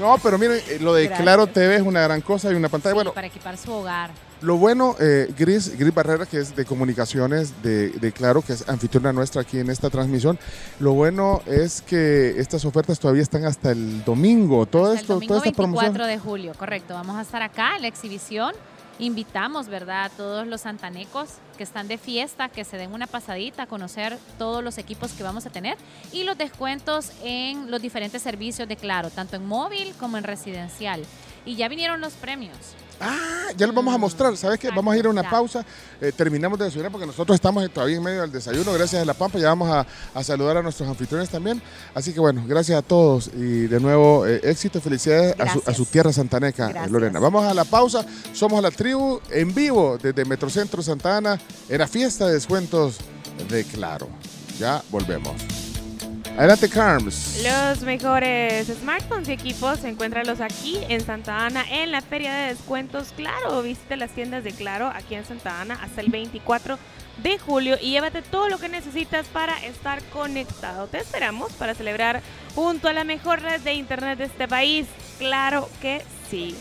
No, pero miren, eh, lo de Gracias. Claro TV es una gran cosa y una pantalla. Sí, Bueno, para equipar su hogar. lo bueno, eh, Gris, Gris Barrera, que es de comunicaciones de, de Claro, que es anfitriona nuestra aquí en esta transmisión. Lo bueno es que estas ofertas todavía están hasta el domingo. Todo Hasta el esto, domingo toda esta 24 promoción. de julio, correcto. Vamos a estar acá en la exhibición. Invitamos, ¿verdad?, a todos los santanecos que están de fiesta, que se den una pasadita a conocer todos los equipos que vamos a tener y los descuentos en los diferentes servicios de Claro, tanto en móvil como en residencial. Y ya vinieron los premios. Ah, ya lo vamos a mostrar. ¿Sabes qué? Vamos a ir a una pausa. Eh, terminamos de desayunar porque nosotros estamos todavía en medio del desayuno. Gracias a La Pampa. Ya vamos a, a saludar a nuestros anfitriones también. Así que bueno, gracias a todos y de nuevo eh, éxito, felicidades a su, a Gracias. su tierra santaneca, eh, Gracias. Lorena. Vamos a la pausa. Somos la tribu en vivo desde Metrocentro Santa Ana. Era fiesta de descuentos de Claro. Ya volvemos. Adelante, Carms. Los mejores smartphones y equipos, encuéntralos aquí en Santa Ana en la Feria de Descuentos Claro. Visita las tiendas de Claro aquí en Santa Ana hasta el 24 de julio y llévate todo lo que necesitas para estar conectado. Te esperamos para celebrar junto a la mejor red de internet de este país. Claro que sí.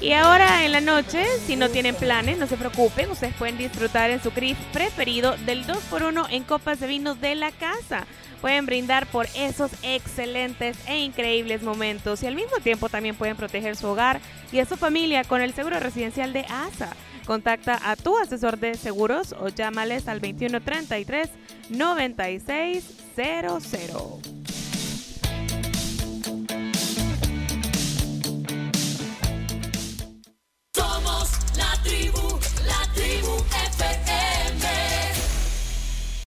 Y ahora en la noche, si no tienen planes, no se preocupen, ustedes pueden disfrutar en su CRIF preferido del 2x1 en copas de vino de la casa pueden brindar por esos excelentes e increíbles momentos y al mismo tiempo también pueden proteger su hogar y a su familia con el seguro residencial de ASA. Contacta a tu asesor de seguros o llámales al 2133 9600. Somos la tribu, la tribu FM.